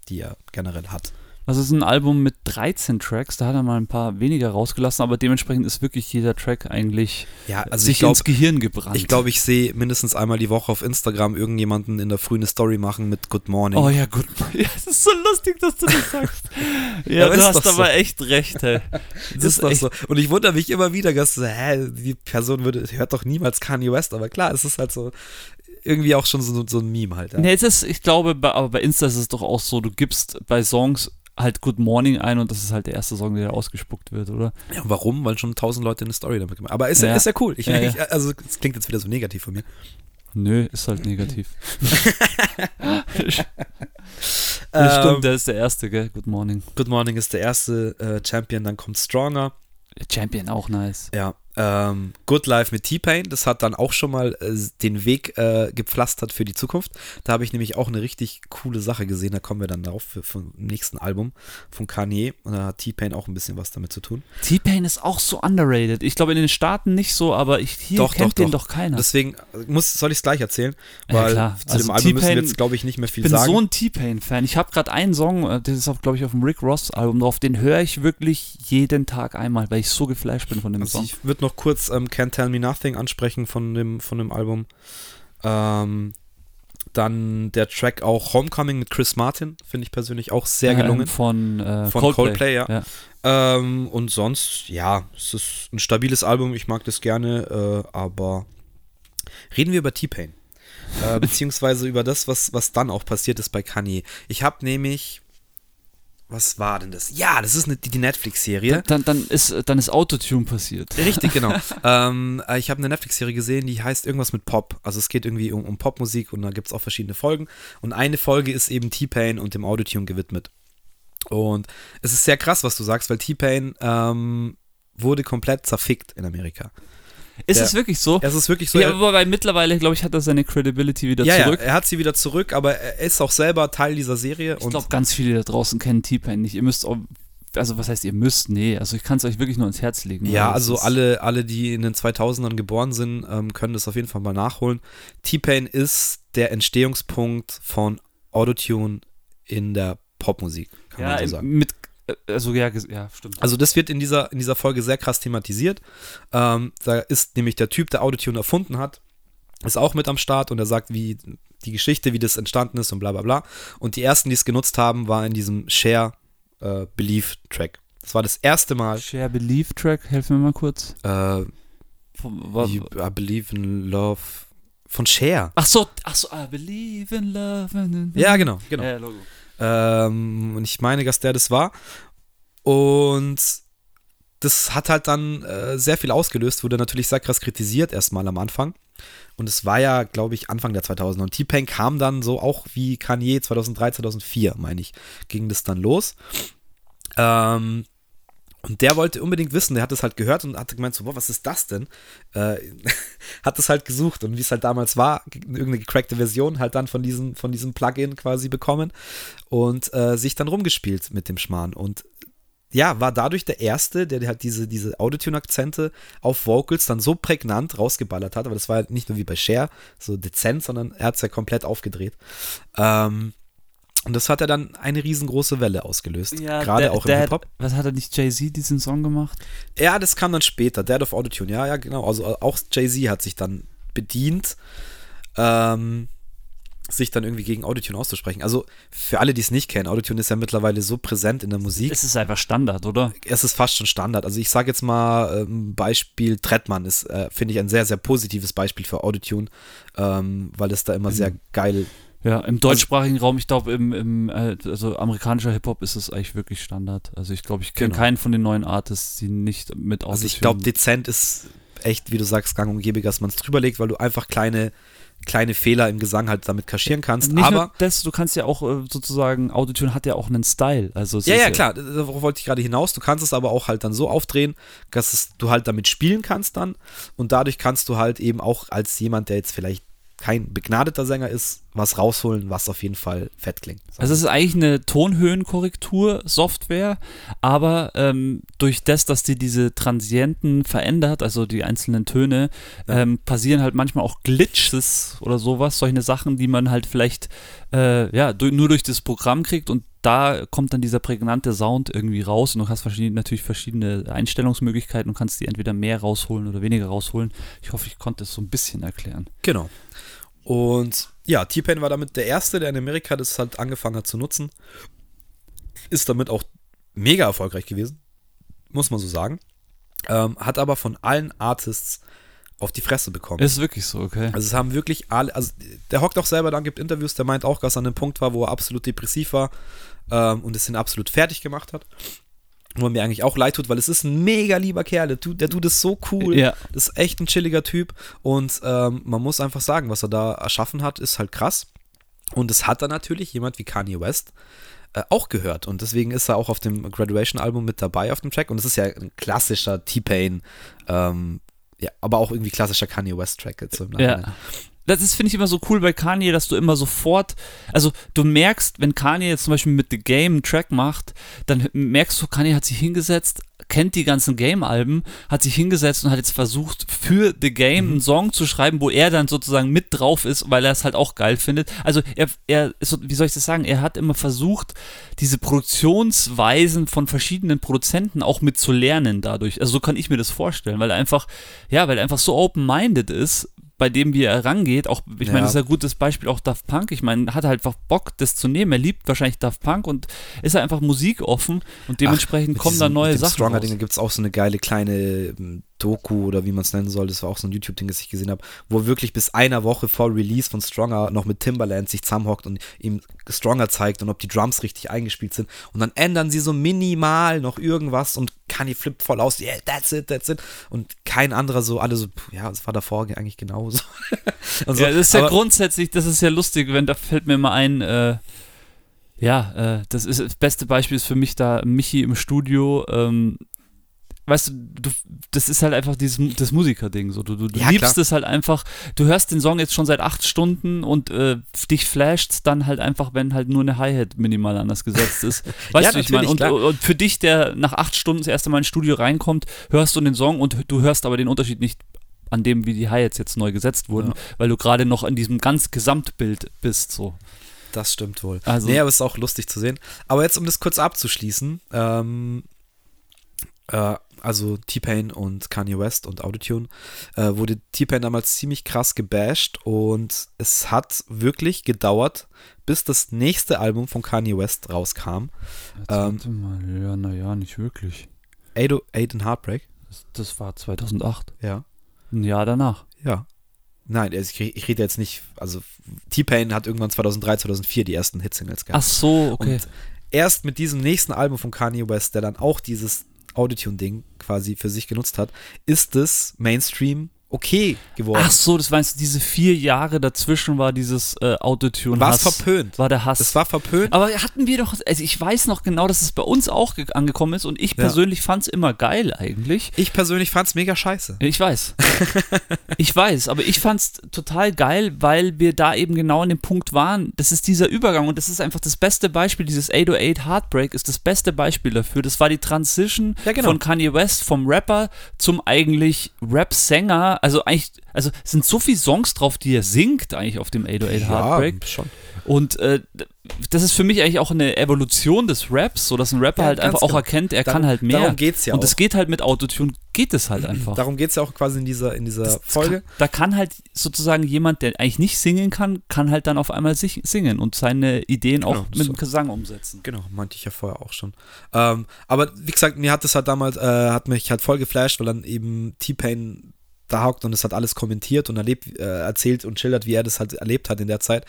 die er generell hat. Also es ist ein Album mit 13 Tracks, da hat er mal ein paar weniger rausgelassen, aber dementsprechend ist wirklich jeder Track eigentlich Ja, also sich ich glaube, ins Gehirn gebrannt. ich, glaub, ich sehe mindestens einmal die Woche auf Instagram irgendjemanden in der Früh eine Story machen mit Good Morning. Oh ja, gut. Ja, es ist so lustig, dass du das sagst. Ja, Ja, du hast aber so. echt recht, hey. Das ist doch so. Und ich wundere mich immer wieder, dass hä, die Person würde, hört doch niemals Kanye West, aber klar, es ist halt so irgendwie auch schon so, so ein Meme halt. Ja. Nee, es ist, ich glaube, bei, aber bei Insta ist es doch auch so, du gibst bei Songs halt Good Morning ein und das ist halt der erste Song, der ausgespuckt wird, oder? Ja, warum? Weil schon tausend Leute eine Story damit gemacht haben. Aber ist ja, ist ja cool. Ich, Ja, ich, also, es klingt jetzt wieder so negativ von mir. Nö, ist halt negativ. Ähm, Das stimmt, der ist der erste, gell? Good Morning. Good Morning ist der erste äh, Champion, dann kommt Stronger. Champion auch nice. Ja. Ähm, Good Life mit T-Pain, das hat dann auch schon mal äh, den Weg äh, gepflastert für die Zukunft. Da habe ich nämlich auch eine richtig coole Sache gesehen, da kommen wir dann drauf für, vom nächsten Album von Kanye. Und da hat T-Pain auch ein bisschen was damit zu tun. T-Pain ist auch so underrated. Ich glaube in den Staaten nicht so, aber ich, hier Doch, kennt doch, den doch. doch keiner. Deswegen äh, muss, soll ich es gleich erzählen, Ja, weil klar. zu Also dem Album müssen wir jetzt, glaube ich, nicht mehr viel ich bin sagen. so ein T-Pain-Fan. Ich habe gerade einen Song, äh, das ist glaube ich, auf dem Rick Ross-Album drauf, den höre ich wirklich jeden Tag einmal, weil ich so geflasht bin von dem Also Song. ich würde noch kurz ähm, Can't Tell Me Nothing ansprechen von dem, von dem Album. Ähm, dann der Track auch Homecoming mit Chris Martin, finde ich persönlich auch sehr gelungen. Ähm, von, äh, Von Coldplay. Coldplay, ja. ja. Ähm, und sonst, ja, es ist ein stabiles Album, ich mag das gerne, äh, aber reden wir über T-Pain. äh, beziehungsweise über das, was, was dann auch passiert ist bei Kanye. Ich habe nämlich was war denn das? Ja, das ist eine, die Netflix-Serie. Dann, dann, ist, dann ist Autotune passiert. Richtig, genau. ähm, äh, ich habe eine Netflix-Serie gesehen, die heißt irgendwas mit Pop. Also es geht irgendwie um, um Popmusik und da gibt es auch verschiedene Folgen. Und eine Folge ist eben T-Pain und dem Autotune gewidmet. Und es ist sehr krass, was du sagst, weil T-Pain ähm, wurde komplett zerfickt in Amerika. Ist der, es wirklich so? Es ist wirklich so. Ja, aber weil mittlerweile, glaube ich, hat er seine Credibility wieder ja, zurück. Ja, er hat sie wieder zurück, aber er ist auch selber Teil dieser Serie. Ich glaube, ganz viele da draußen kennen T-Pain nicht. Ihr müsst auch, also was heißt ihr müsst? Nee, also ich kann es euch wirklich nur ins Herz legen. Ja, also alle, alle, die in den 2000ern geboren sind, ähm, können das auf jeden Fall mal nachholen. T-Pain ist der Entstehungspunkt von Autotune in der Popmusik, kann ja, man so sagen. Mit also ja, ja, stimmt. Also das wird in dieser, in dieser Folge sehr krass thematisiert. Ähm, da ist nämlich der Typ, der Autotune erfunden hat, ist auch mit am Start und er sagt, wie die Geschichte, wie das entstanden ist und bla bla bla. Und die ersten, die es genutzt haben, war in diesem Share äh, Belief Track. Das war das erste Mal. Share Belief Track, helf mir mal kurz. Äh, you, I Believe in Love von Share. Ach so, ach so, I Believe in Love. Ja, genau, genau. Ja, Logo. Ähm, und ich meine, dass der das war. Und das hat halt dann äh, sehr viel ausgelöst, wurde natürlich sehr krass kritisiert, erstmal am Anfang. Und es war ja, glaube ich, Anfang der 2000er. Und T-Pain kam dann so auch wie Kanye 2003, 2004, meine ich, ging das dann los. Ähm, und der wollte unbedingt wissen, der hat das halt gehört und hat gemeint, so, boah, was ist das denn? Äh, hat das halt gesucht und wie es halt damals war, irgendeine gecrackte Version halt dann von diesem, von diesem Plugin quasi bekommen und äh, sich dann rumgespielt mit dem Schmarrn. Und ja, war dadurch der Erste, der halt diese, diese Autotune-Akzente auf Vocals dann so prägnant rausgeballert hat. Aber das war halt nicht nur wie bei Cher so dezent, sondern er hat es ja komplett aufgedreht. Ähm, und das hat er dann eine riesengroße Welle ausgelöst. Ja, gerade der- auch im Hip-Hop. Was hat er nicht Jay-Z diesen Song gemacht? Ja, das kam dann später. Dead of Autotune, ja, ja, genau. Also auch Jay-Z hat sich dann bedient, ähm, sich dann irgendwie gegen Autotune auszusprechen. Also für alle, die es nicht kennen, Autotune ist ja mittlerweile so präsent in der Musik. Es ist einfach Standard, oder? es ist fast schon Standard. Also ich sage jetzt mal ähm, Beispiel Trettmann ist, äh, finde ich, ein sehr, sehr positives Beispiel für Autotune, ähm, weil es da immer sehr geil Ja, im deutschsprachigen Raum, ich glaube, im, im äh, also amerikanischer Hip-Hop ist es eigentlich wirklich Standard. Also ich glaube, ich kenne Genau. keinen von den neuen Artists, die nicht mit Also ich glaube, dezent ist echt, wie du sagst, gang und gäbe, dass man es drüber legt, weil du einfach kleine, kleine Fehler im Gesang halt damit kaschieren kannst. Nicht Aber das, du kannst ja auch äh, sozusagen, Autotune hat ja auch einen Style. Also ja, ist ja, klar, darauf wollte ich gerade hinaus. Du kannst es aber auch halt dann so aufdrehen, dass es, du halt damit spielen kannst dann und dadurch kannst du halt eben auch als jemand, der jetzt vielleicht kein begnadeter Sänger ist, was rausholen, was auf jeden Fall fett klingt. Also es ist eigentlich eine Tonhöhenkorrektur-Software, aber ähm, durch das, dass die diese Transienten verändert, also die einzelnen Töne, Ja. ähm, passieren halt manchmal auch Glitches oder sowas, solche Sachen, die man halt vielleicht äh, ja, nur durch das Programm kriegt und da kommt dann dieser prägnante Sound irgendwie raus und du hast verschiedene, natürlich verschiedene Einstellungsmöglichkeiten und kannst die entweder mehr rausholen oder weniger rausholen. Ich hoffe, ich konnte es so ein bisschen erklären. Genau. Und ja, T-Pain war damit der Erste, der in Amerika das halt angefangen hat zu nutzen. Ist damit auch mega erfolgreich gewesen, muss man so sagen. Ähm, hat aber von allen Artists auf die Fresse bekommen. Ist wirklich so, okay? Also es haben wirklich alle, also der hockt auch selber da, gibt Interviews, der meint auch, dass er an einem Punkt war, wo er absolut depressiv war ähm, und es ihn absolut fertig gemacht hat. Wo mir eigentlich auch leid tut, weil es ist ein mega lieber Kerl, der tut, der tut es so cool. Ja. Das ist echt ein chilliger Typ und ähm, man muss einfach sagen, was er da erschaffen hat, ist halt krass. Und es hat dann natürlich jemand wie Kanye West äh, auch gehört und deswegen ist er auch auf dem Graduation-Album mit dabei auf dem Track und es ist ja ein klassischer T-Pain, ähm, ja, aber auch irgendwie klassischer Kanye West-Track jetzt so im Nachhinein. Ja. Das ist, finde ich, immer so cool bei Kanye, dass du immer sofort, also du merkst, wenn Kanye jetzt zum Beispiel mit The Game einen Track macht, dann merkst du, Kanye hat sich hingesetzt, kennt die ganzen Game-Alben, hat sich hingesetzt und hat jetzt versucht, für The Game einen Song zu schreiben, wo er dann sozusagen mit drauf ist, weil er es halt auch geil findet. Also er, er ist wie soll ich das sagen, er hat immer versucht, diese Produktionsweisen von verschiedenen Produzenten auch mit zu lernen dadurch. Also so kann ich mir das vorstellen, weil er einfach, ja, weil er einfach so open-minded ist, bei dem, wie er rangeht, auch, ich Ja. meine, das ist ein gutes Beispiel, auch Daft Punk, ich meine, hat halt einfach Bock, das zu nehmen, er liebt wahrscheinlich Daft Punk und ist halt einfach musikoffen und dementsprechend Mit kommen da neue mit Sachen Stronger raus. Ding gibt es auch so eine geile kleine ähm, Doku oder wie man es nennen soll, das war auch so ein YouTube-Ding, das ich gesehen habe, wo wirklich bis einer Woche vor Release von Stronger noch mit Timbaland sich zusammenhockt und ihm Stronger zeigt und ob die Drums richtig eingespielt sind. Und dann ändern sie so minimal noch irgendwas und Kanye flippt voll aus, yeah, that's it, that's it. Und kein anderer so, alle so, ja, es war davor eigentlich genauso. so. Ja, das ist ja grundsätzlich, das ist ja lustig, wenn da fällt mir mal ein, äh, ja, äh, das ist das beste Beispiel ist für mich da Michi im Studio, ähm, weißt du, du, das ist halt einfach dieses das Musikerding. So. Du, du, du ja, liebst es halt einfach. Du hörst den Song jetzt schon seit acht Stunden und äh, dich flasht dann halt einfach, wenn halt nur eine Hi-Hat minimal anders gesetzt ist. Weißt ja, du, ich meine, und, und, für dich, der nach acht Stunden das erste Mal ins Studio reinkommt, hörst du den Song und du hörst aber den Unterschied nicht an dem, wie die Hi-Hats jetzt neu gesetzt wurden, ja. weil du gerade noch in diesem ganz Gesamtbild bist. So. Das stimmt wohl. Also, nee, aber es ist auch lustig zu sehen. Aber jetzt, um das kurz abzuschließen, ähm, äh, also T-Pain und Kanye West und Autotune, äh, wurde T-Pain damals ziemlich krass gebasht und es hat wirklich gedauert, bis das nächste Album von Kanye West rauskam. Ähm, mal, ja, naja, nicht wirklich. 808 and Heartbreak? Das, das, war 2008. Ja. Ein Jahr danach. Ja. Nein, also ich, ich rede jetzt nicht, also T-Pain hat irgendwann 2003, 2004 die ersten Hitsingles gehabt. Ach so, okay. Und erst mit diesem nächsten Album von Kanye West, der dann auch dieses Autotune-Ding quasi für sich genutzt hat, ist es Mainstream okay geworden. Ach so, das meinst du, diese vier Jahre dazwischen war dieses äh, Autotune. War es verpönt? War der Hass. Das war verpönt. Aber hatten wir doch, also ich weiß noch genau, dass es bei uns auch angekommen ist und ich ja. persönlich fand es immer geil eigentlich. Ich persönlich fand es mega scheiße. Ich weiß. ich weiß, aber ich fand es total geil, weil wir da eben genau an dem Punkt waren. Das ist dieser Übergang und das ist einfach das beste Beispiel. Dieses 808 Heartbreak ist das beste Beispiel dafür. Das war die Transition ja, genau. von Kanye West vom Rapper zum eigentlich Rap-Sänger also eigentlich, also sind so viele Songs drauf, die er singt eigentlich auf dem 808 Heartbreak. Ja, schon. Und äh, das ist für mich eigentlich auch eine Evolution des Raps, so dass ein Rapper ja, halt einfach genau. auch erkennt, er darum, kann halt mehr. Darum geht's ja Und es geht halt mit Autotune, geht es halt einfach. Darum geht es ja auch quasi in dieser, in dieser das, Folge. Kann, da kann halt sozusagen jemand, der eigentlich nicht singen kann, kann halt dann auf einmal sich singen und seine Ideen genau, auch mit so. dem Gesang umsetzen. Genau, meinte ich ja vorher auch schon. Ähm, aber wie gesagt, mir hat das halt damals, äh, hat mich halt voll geflasht, weil dann eben T-Pain da hockt und es hat alles kommentiert und erlebt, äh, erzählt und schildert, wie er das halt erlebt hat in der Zeit.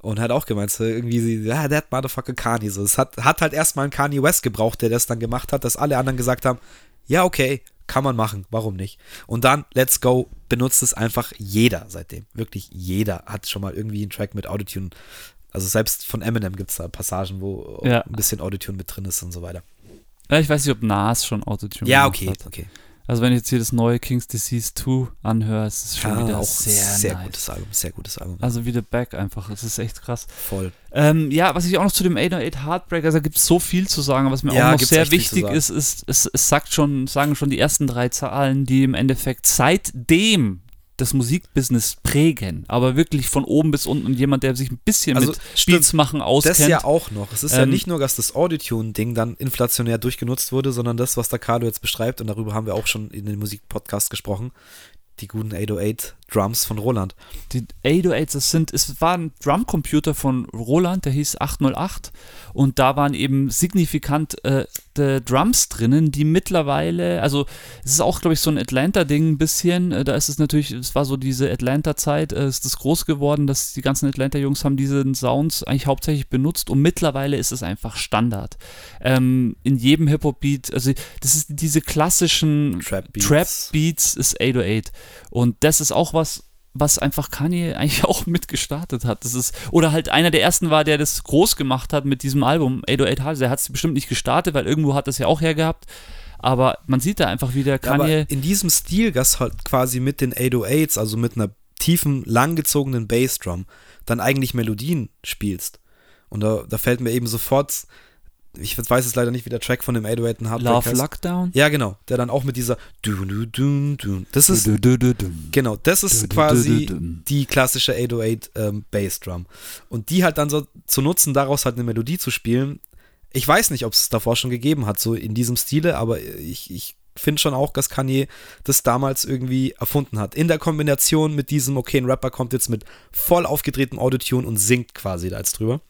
Und hat auch gemeint, so irgendwie, ja, that motherfucker Kanye. So, es hat, hat halt erstmal einen Kanye West gebraucht, der das dann gemacht hat, dass alle anderen gesagt haben, ja, okay, kann man machen, warum nicht? Und dann, let's go, benutzt es einfach jeder seitdem. Wirklich jeder hat schon mal irgendwie einen Track mit Autotune. Also selbst von Eminem gibt es da Passagen, wo ja. ein bisschen Autotune mit drin ist und so weiter. Ja, ich weiß nicht, ob Nas schon Autotune Ja, okay, hat. okay. Also wenn ich jetzt hier das neue King's Disease 2 anhöre, ist es schon ah, wieder auch sehr, sehr nice. gutes Album, sehr gutes Album. Also wieder Back einfach, es ist echt krass. Voll. Ähm, ja, was ich auch noch zu dem 808 Heartbreak, also da gibt es so viel zu sagen, was mir ja, auch noch sehr wichtig ist, ist, es, es sagt schon, sagen schon die ersten drei Zahlen, die im Endeffekt seitdem das Musikbusiness prägen, aber wirklich von oben bis unten und jemand, der sich ein bisschen also, mit Spiels machen auskennt. Das ja auch noch. Es ist ähm, ja nicht nur, dass das Audio-Tune-Ding dann inflationär durchgenutzt wurde, sondern das, was der Carlo jetzt beschreibt, und darüber haben wir auch schon in den Musikpodcast gesprochen, die guten 808 Drums von Roland. Die 808, das sind, es war ein Drumcomputer von Roland, der hieß 808 und da waren eben signifikant äh, Drums drinnen, die mittlerweile, also es ist auch, glaube ich, so ein Atlanta-Ding ein bisschen, äh, da ist es natürlich, es war so diese Atlanta-Zeit, äh, ist das groß geworden, dass die ganzen Atlanta-Jungs haben diesen Sounds eigentlich hauptsächlich benutzt und mittlerweile ist es einfach Standard. Ähm, in jedem Hip-Hop-Beat, also das ist diese klassischen Trap-Beats. Trap ist 808 und das ist auch was, was einfach Kanye eigentlich auch mitgestartet hat. Das ist, oder halt einer der ersten war, der das groß gemacht hat mit diesem Album 808 Hearts. Der hat es bestimmt nicht gestartet, weil irgendwo hat das ja auch hergehabt. Aber man sieht da einfach wieder Kanye. Ja, in diesem Stil, das halt quasi mit den 808s, also mit einer tiefen, langgezogenen Bassdrum, dann eigentlich Melodien spielst. Und da, da fällt mir eben sofort ich weiß es leider nicht, wie der Track von dem 808 und Heartbreak Love heißt. Lockdown? Ja, genau. Der dann auch mit dieser Das ist genau, das ist quasi die klassische 808 ähm, Bassdrum. Und die halt dann so zu nutzen, daraus halt eine Melodie zu spielen. Ich weiß nicht, ob es davor schon gegeben hat, so in diesem Stile, aber ich, ich finde schon auch, dass Kanye das damals irgendwie erfunden hat. In der Kombination mit diesem, okay, ein Rapper kommt jetzt mit voll aufgedrehtem Autotune und singt quasi da jetzt drüber.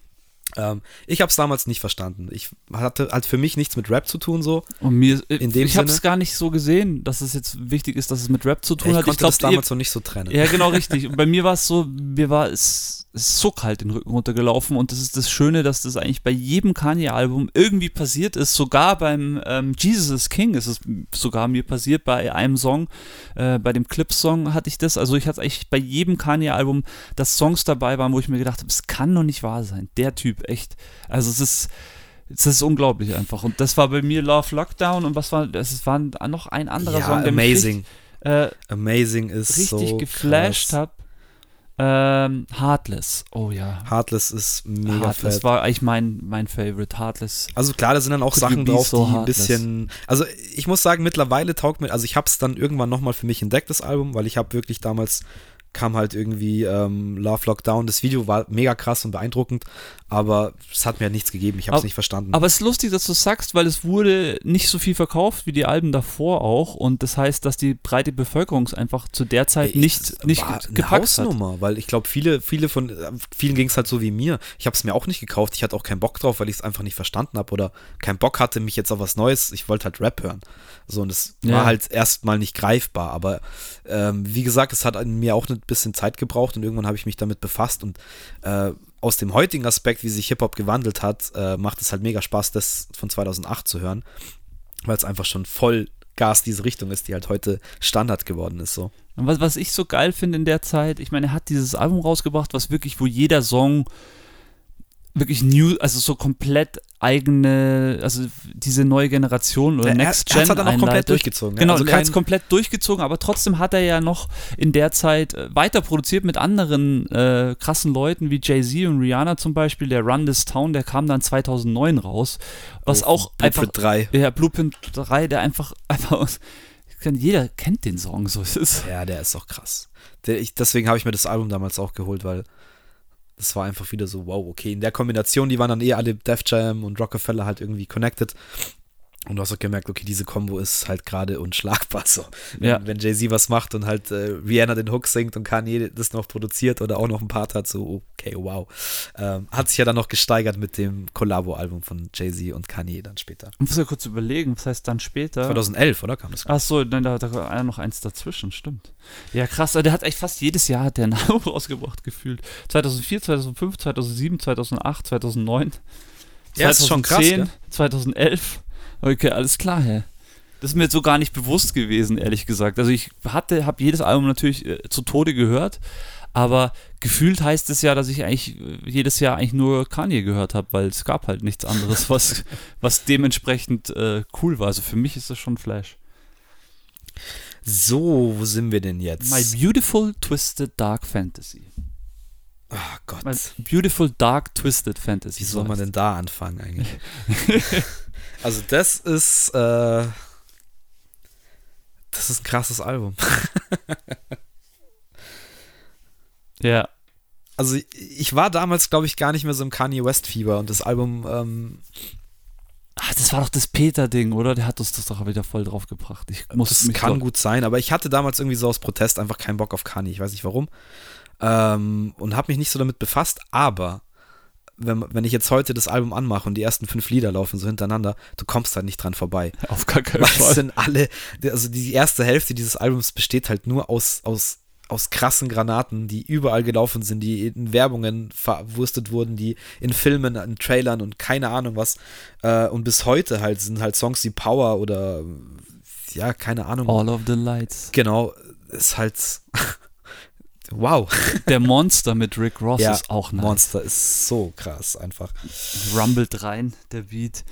Ähm, ich habe es damals nicht verstanden. Ich hatte halt für mich nichts mit Rap zu tun so. Und mir, äh, In dem ich habe es gar nicht so gesehen, dass es jetzt wichtig ist, dass es mit Rap zu tun Ich hat. konnte ich glaube, das damals noch nicht so trennen. Ja, genau, richtig. Und bei mir war es so, mir war es ist so kalt den Rücken runtergelaufen und das ist das Schöne, dass das eigentlich bei jedem Kanye-Album irgendwie passiert ist. Sogar beim ähm, Jesus is King ist es sogar mir passiert, bei einem Song, äh, bei dem Clip-Song hatte ich das. Also ich hatte eigentlich bei jedem Kanye-Album, dass Songs dabei waren, wo ich mir gedacht habe, es kann doch nicht wahr sein. Der Typ, echt. Also es ist. Es ist unglaublich einfach. Und das war bei mir Love Lockdown und was war, es war noch ein anderer ja, Song, der mich amazing. richtig, äh, Amazing ist richtig so geflasht krass. habe. Ähm, Heartless. Oh ja. Heartless ist mega Heartless fett. war eigentlich mein, mein Favorite. Heartless. Also klar, da sind dann auch Sachen drauf, so die ein heartless? bisschen. Also ich muss sagen, mittlerweile taugt mir. Also ich habe es dann irgendwann nochmal für mich entdeckt, das Album, weil ich habe wirklich damals kam halt irgendwie ähm, Love Lockdown. Das Video war mega krass und beeindruckend, aber es hat mir nichts gegeben. Ich habe es nicht verstanden. Aber es ist lustig, dass du es sagst, weil es wurde nicht so viel verkauft wie die Alben davor auch. Und das heißt, dass die breite Bevölkerung es einfach zu der Zeit Ey, nicht, nicht war ge- eine gepackt hat. Hausnummer, weil ich glaube, viele, viele von, äh, vielen ging es halt so wie mir. Ich habe es mir auch nicht gekauft. Ich hatte auch keinen Bock drauf, weil ich es einfach nicht verstanden habe oder keinen Bock hatte, mich jetzt auf was Neues. Ich wollte halt Rap hören. So, und es Ja. war halt erstmal nicht greifbar. Aber ähm, wie gesagt, es hat mir auch ein bisschen Zeit gebraucht und irgendwann habe ich mich damit befasst und äh, aus dem heutigen Aspekt, wie sich Hip-Hop gewandelt hat, äh, macht es halt mega Spaß, das von 2008 zu hören, weil es einfach schon voll Gas diese Richtung ist, die halt heute Standard geworden ist. So. Und was, was ich so geil finde in der Zeit, ich meine, er hat dieses Album rausgebracht, was wirklich, wo jeder Song wirklich new, also so komplett eigene, also diese neue Generation oder Er- Next er Gen hat's halt dann auch komplett durchgezogen, ja. Genau, Also er hat es komplett durchgezogen, aber trotzdem hat er ja noch in der Zeit äh, weiter produziert mit anderen äh, krassen Leuten wie Jay-Z und Rihanna zum Beispiel. Der Run This Town, der kam dann 2009 raus, was Oh, auch einfach Blueprint 3. ja, Blueprint 3, der einfach, einfach aus, jeder kennt den Song, so ist es. Ja, der ist auch krass. Der, ich, deswegen habe ich mir das Album damals auch geholt, weil das war einfach wieder so, wow, okay. In der Kombination, die waren dann eh alle Def Jam und Rockefeller halt irgendwie connected. Und du hast auch gemerkt, okay, diese Kombo ist halt gerade unschlagbar. So. Wenn, Ja. wenn Jay-Z was macht und halt äh, Rihanna den Hook singt und Kanye das noch produziert oder auch noch ein Part hat, so, okay, wow. Ähm, hat sich ja dann noch gesteigert mit dem Collabo-Album von Jay-Z und Kanye dann später. Ich muss ja kurz überlegen, was heißt dann später? 2011, oder? Kam das? Ach so, dann da, da noch eins dazwischen, stimmt. Ja, krass, der hat echt fast jedes Jahr hat der ein Album rausgebracht, gefühlt. 2004, 2005, 2007, 2008, 2009, Ja, ist schon krass, 2010, gell? 2011. Okay, alles klar, hä? Das ist mir jetzt so gar nicht bewusst gewesen, ehrlich gesagt. Also ich hatte, habe jedes Album natürlich äh, zu Tode gehört, aber gefühlt heißt es ja, dass ich eigentlich äh, jedes Jahr eigentlich nur Kanye gehört habe, weil es gab halt nichts anderes, was, was dementsprechend äh, cool war. Also für mich ist das schon Flash. So, wo sind wir denn jetzt? My Beautiful Twisted Dark Fantasy. oh Gott. My Beautiful Dark Twisted Fantasy. Wie so soll man denn da anfangen eigentlich? also das ist äh, das ist ein krasses Album. Ja. Also ich war damals, glaube ich, gar nicht mehr so im Kanye West Fieber und das Album, ähm, Ach, das war doch das Peter-Ding, oder? Der hat uns das doch wieder voll drauf gebracht. Ich muss das mich kann gut sein, aber ich hatte damals irgendwie so aus Protest einfach keinen Bock auf Kanye. Ich weiß nicht warum. Ähm, und habe mich nicht so damit befasst, aber wenn, wenn ich jetzt heute das Album anmache und die ersten fünf Lieder laufen so hintereinander, du kommst halt nicht dran vorbei. Auf gar keinen Weil es Fall. sind alle, also die erste Hälfte dieses Albums besteht halt nur aus, aus, aus krassen Granaten, die überall gelaufen sind, die in Werbungen verwurstet wurden, die in Filmen, in Trailern und keine Ahnung was. Äh, und bis heute halt sind halt Songs wie Power oder ja, keine Ahnung. All of the Lights. Genau, ist halt wow. Der Monster mit Rick Ross ja, ist auch nice. Monster ist so krass einfach. Rumbelt rein, der Beat.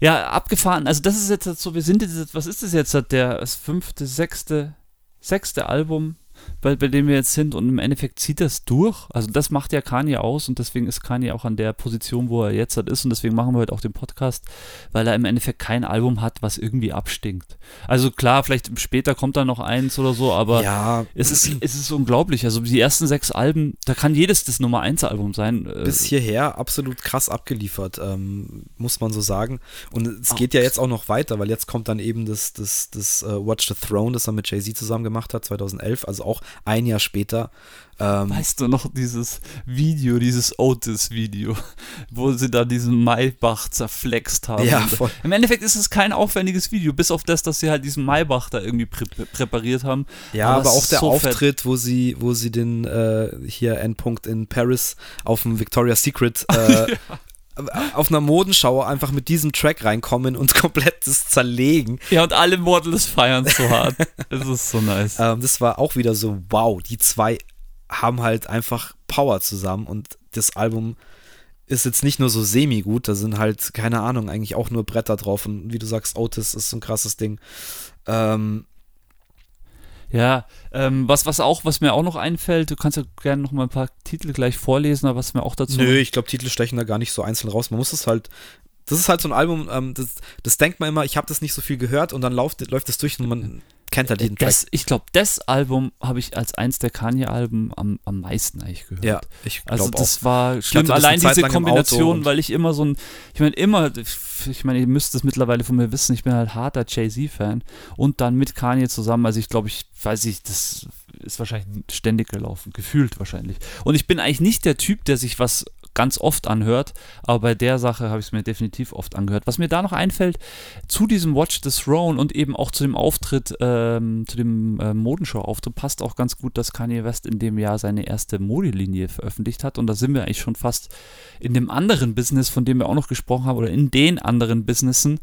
Ja, abgefahren. Also das ist jetzt so, wir sind jetzt, was ist das jetzt, der das fünfte, sechste, sechste Album, bei, bei dem wir jetzt sind und im Endeffekt zieht das durch. Also das macht ja Kanye aus und deswegen ist Kanye auch an der Position, wo er jetzt halt ist und deswegen machen wir heute auch den Podcast, weil er im Endeffekt kein Album hat, was irgendwie abstinkt. Also klar, vielleicht später kommt da noch eins oder so, aber ja, es ist, es ist unglaublich. Also die ersten sechs Alben, da kann jedes das Nummer 1 Album sein. Äh, bis hierher absolut krass abgeliefert, ähm, muss man so sagen. Und es Oh. geht ja jetzt auch noch weiter, weil jetzt kommt dann eben das, das, das äh, Watch the Throne, das er mit Jay-Z zusammen gemacht hat, 2011. Also also auch ein Jahr später. Ähm, weißt du noch dieses Video, dieses Otis-Video, wo sie da diesen Maybach zerflext haben? Ja, voll. Im Endeffekt ist es kein aufwendiges Video, bis auf das, dass sie halt diesen Maybach da irgendwie prä präpariert haben. Ja, aber, aber auch der so Auftritt, wo sie, wo sie den äh, hier Endpunkt in Paris auf dem Victoria's Secret äh, ja auf einer Modenschau einfach mit diesem Track reinkommen und komplett das zerlegen. Ja, und alle Models feiern so hart. Das ist so nice. Ähm, das war auch wieder so, wow, die zwei haben halt einfach Power zusammen und das Album ist jetzt nicht nur so semi-gut, da sind halt, keine Ahnung, eigentlich auch nur Bretter drauf und wie du sagst, Otis ist so ein krasses Ding. Ähm, ja, ähm, was, was auch, was mir auch noch einfällt, du kannst ja gerne noch mal ein paar Titel gleich vorlesen, aber was mir auch dazu. Nö, ich glaube, Titel stechen da gar nicht so einzeln raus. Man muss es halt. Das ist halt so ein Album, ähm, das, das denkt man immer, ich habe das nicht so viel gehört und dann läuft, läuft das durch und man kennt halt jeden das, Track. Ich glaube, das Album habe ich als eins der Kanye-Alben am, am meisten eigentlich gehört. Ja, ich glaube Also das auch. war schlimm. Allein diese Kombination, weil ich immer so ein, ich meine immer, ich meine, ihr müsst es mittlerweile von mir wissen, ich bin halt harter Jay-Z-Fan und dann mit Kanye zusammen, also ich glaube, ich weiß ich, das ist wahrscheinlich ständig gelaufen, gefühlt wahrscheinlich. Und ich bin eigentlich nicht der Typ, der sich was ganz oft anhört, aber bei der Sache habe ich es mir definitiv oft angehört. Was mir da noch einfällt, zu diesem Watch the Throne und eben auch zu dem Auftritt, ähm, zu dem äh, Modenshow-Auftritt, passt auch ganz gut, dass Kanye West in dem Jahr seine erste Modelinie veröffentlicht hat und da sind wir eigentlich schon fast in dem anderen Business, von dem wir auch noch gesprochen haben, oder in den anderen Businessen,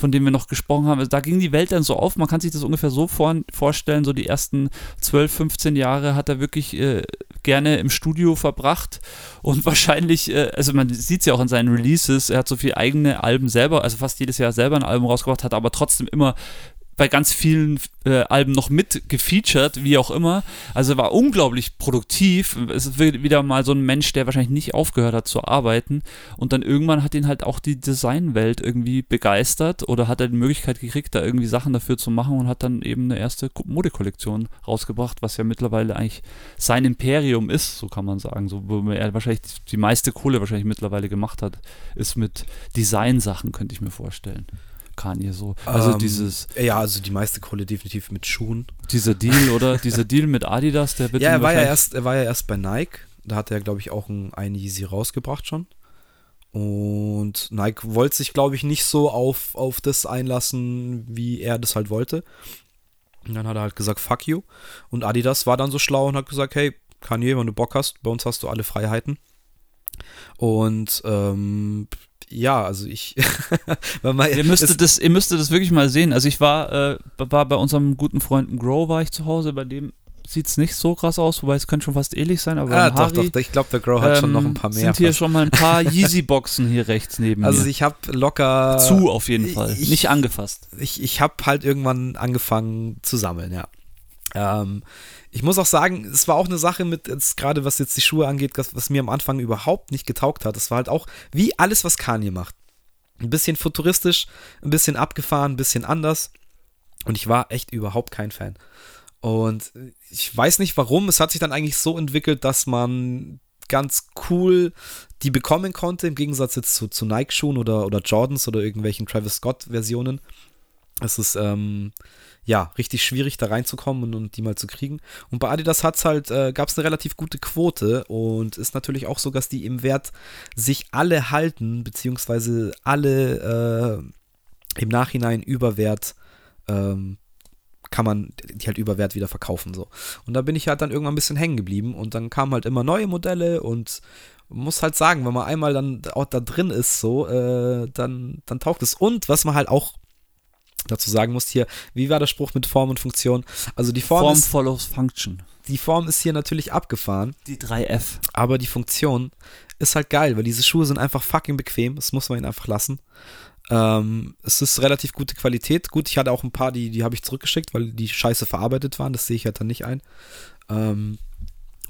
von dem wir noch gesprochen haben. Also da ging die Welt dann so auf. Man kann sich das ungefähr so vor, vorstellen, so die ersten 12, 15 Jahre hat er wirklich äh, gerne im Studio verbracht und wahrscheinlich, äh, also man sieht es ja auch an seinen Releases, er hat so viele eigene Alben selber, also fast jedes Jahr selber ein Album rausgebracht, hat aber trotzdem immer bei ganz vielen äh, Alben noch mit gefeatured, wie auch immer. Also war unglaublich produktiv. Es ist wieder mal so ein Mensch, der wahrscheinlich nicht aufgehört hat zu arbeiten. Und dann irgendwann hat ihn halt auch die Designwelt irgendwie begeistert oder hat er die Möglichkeit gekriegt, da irgendwie Sachen dafür zu machen und hat dann eben eine erste Modekollektion rausgebracht, was ja mittlerweile eigentlich sein Imperium ist, so kann man sagen. So, wo er wahrscheinlich die meiste Kohle wahrscheinlich mittlerweile gemacht hat, ist mit Designsachen, könnte ich mir vorstellen. Kanye so. Also ähm, dieses. Ja, also die meiste Kohle definitiv mit Schuhen. Dieser Deal, oder? dieser Deal mit Adidas, der wird. Ja, er war ja erst, er war ja erst bei Nike. Da hat er, glaube ich, auch ein, ein Yeezy rausgebracht schon. Und Nike wollte sich, glaube ich, nicht so auf, auf das einlassen, wie er das halt wollte. Und dann hat er halt gesagt, fuck you. Und Adidas war dann so schlau und hat gesagt, hey, Kanye, wenn du Bock hast, bei uns hast du alle Freiheiten. Und ähm, ja, also ich. ihr, müsstet das, ihr müsstet das wirklich mal sehen. Also ich war, äh, war bei unserem guten Freund Grow, war ich zu Hause, bei dem sieht es nicht so krass aus, wobei es könnte schon fast ähnlich sein, aber ah, doch, Harry, doch, ich glaube, der Grow hat ähm, schon noch ein paar mehr. Sind hier schon mal ein paar Yeezy-Boxen hier rechts neben also mir. Also ich habe locker... Zu auf jeden Fall, ich, nicht angefasst. Ich, ich habe halt irgendwann angefangen zu sammeln, ja. Ähm, ich muss auch sagen, es war auch eine Sache mit, gerade was jetzt die Schuhe angeht, was, was mir am Anfang überhaupt nicht getaugt hat. Es war halt auch wie alles, was Kanye macht. Ein bisschen futuristisch, ein bisschen abgefahren, ein bisschen anders. Und ich war echt überhaupt kein Fan. Und ich weiß nicht warum. Es hat sich dann eigentlich so entwickelt, dass man ganz cool die bekommen konnte, im Gegensatz jetzt zu, zu Nike-Schuhen oder, oder Jordans oder irgendwelchen Travis Scott-Versionen. Es ist, ähm, ja, richtig schwierig da reinzukommen und, und die mal zu kriegen. Und bei Adidas hat's halt, äh, gab es eine relativ gute Quote und ist natürlich auch so, dass die im Wert sich alle halten, beziehungsweise alle äh, im Nachhinein über Wert ähm, kann man die halt über Wert wieder verkaufen so. Und da bin ich halt dann irgendwann ein bisschen hängen geblieben und dann kamen halt immer neue Modelle und muss halt sagen, wenn man einmal dann auch da drin ist so, äh, dann, dann taugt es. Und was man halt auch dazu sagen musst hier, wie war der Spruch mit Form und Funktion? Also die Form, Form ist, follows Function. Die Form ist hier natürlich abgefahren. Die 3F. Aber die Funktion ist halt geil, weil diese Schuhe sind einfach fucking bequem. Das muss man ihnen einfach lassen. Ähm, es ist relativ gute Qualität. Gut, ich hatte auch ein paar, die, die habe ich zurückgeschickt, weil die scheiße verarbeitet waren. Das sehe ich halt dann nicht ein. Ähm,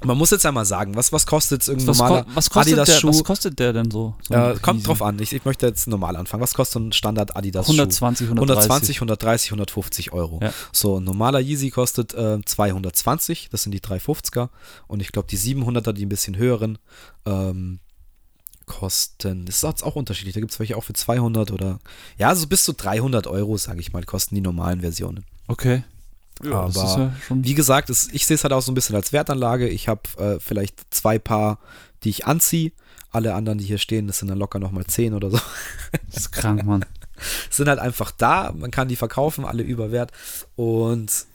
man muss jetzt einmal sagen, was, was kostet irgendein was normaler ko was kostet Adidas Schuh? was kostet der denn so? so äh, kommt drauf an. Ich, ich möchte jetzt normal anfangen. Was kostet so ein Standard Adidas Schuh? 120, 130. 120, 130, 150 Euro. Ja. So, ein normaler Yeezy kostet äh, 220. Das sind die 350er. Und ich glaube, die 700er, die ein bisschen höheren, ähm, kosten. Das ist auch unterschiedlich. Da gibt es welche auch für 200 oder. Ja, so bis zu 300 Euro, sage ich mal, kosten die normalen Versionen. Okay. Ja, Aber ja wie gesagt, es, ich sehe es halt auch so ein bisschen als Wertanlage. Ich habe äh, vielleicht zwei Paar, die ich anziehe. Alle anderen, die hier stehen, das sind dann locker nochmal zehn oder so. Das ist krank, Mann. sind halt einfach da. Man kann die verkaufen, alle überwert. Und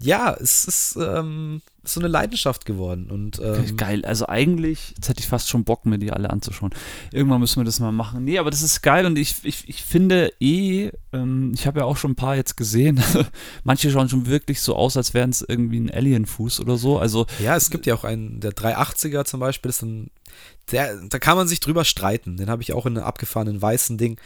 ja, es ist ähm, so eine Leidenschaft geworden. Und, ähm, geil, also eigentlich, jetzt hätte ich fast schon Bock, mir die alle anzuschauen. Irgendwann müssen wir das mal machen. Nee, aber das ist geil und ich, ich, ich finde eh, ähm, ich habe ja auch schon ein paar jetzt gesehen, manche schauen schon wirklich so aus, als wären es irgendwie ein Alien-Fuß oder so. Also, ja, es gibt ja auch einen, der 380er zum Beispiel, ist ein der, da kann man sich drüber streiten. Den habe ich auch in einem abgefahrenen weißen Ding.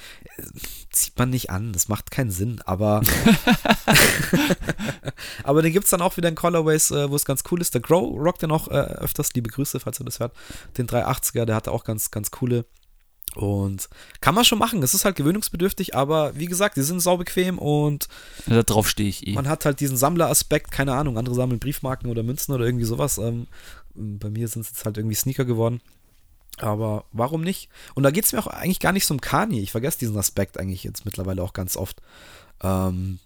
Zieht man nicht an, das macht keinen Sinn, aber. aber den gibt es dann auch wieder in Colorways, äh, wo es ganz cool ist. Der Grow rockt ja noch äh, öfters. Liebe Grüße, falls ihr das hört. Den 380er, der hatte auch ganz, ganz coole. Und kann man schon machen. Es ist halt gewöhnungsbedürftig, aber wie gesagt, die sind saubequem und. Ja, darauf stehe ich eh. Man hat halt diesen Sammleraspekt, keine Ahnung, andere sammeln Briefmarken oder Münzen oder irgendwie sowas. Ähm, bei mir sind es jetzt halt irgendwie Sneaker geworden. Aber warum nicht? Und da geht es mir auch eigentlich gar nicht so um Kanye. Ich vergesse diesen Aspekt eigentlich jetzt mittlerweile auch ganz oft. Ähm,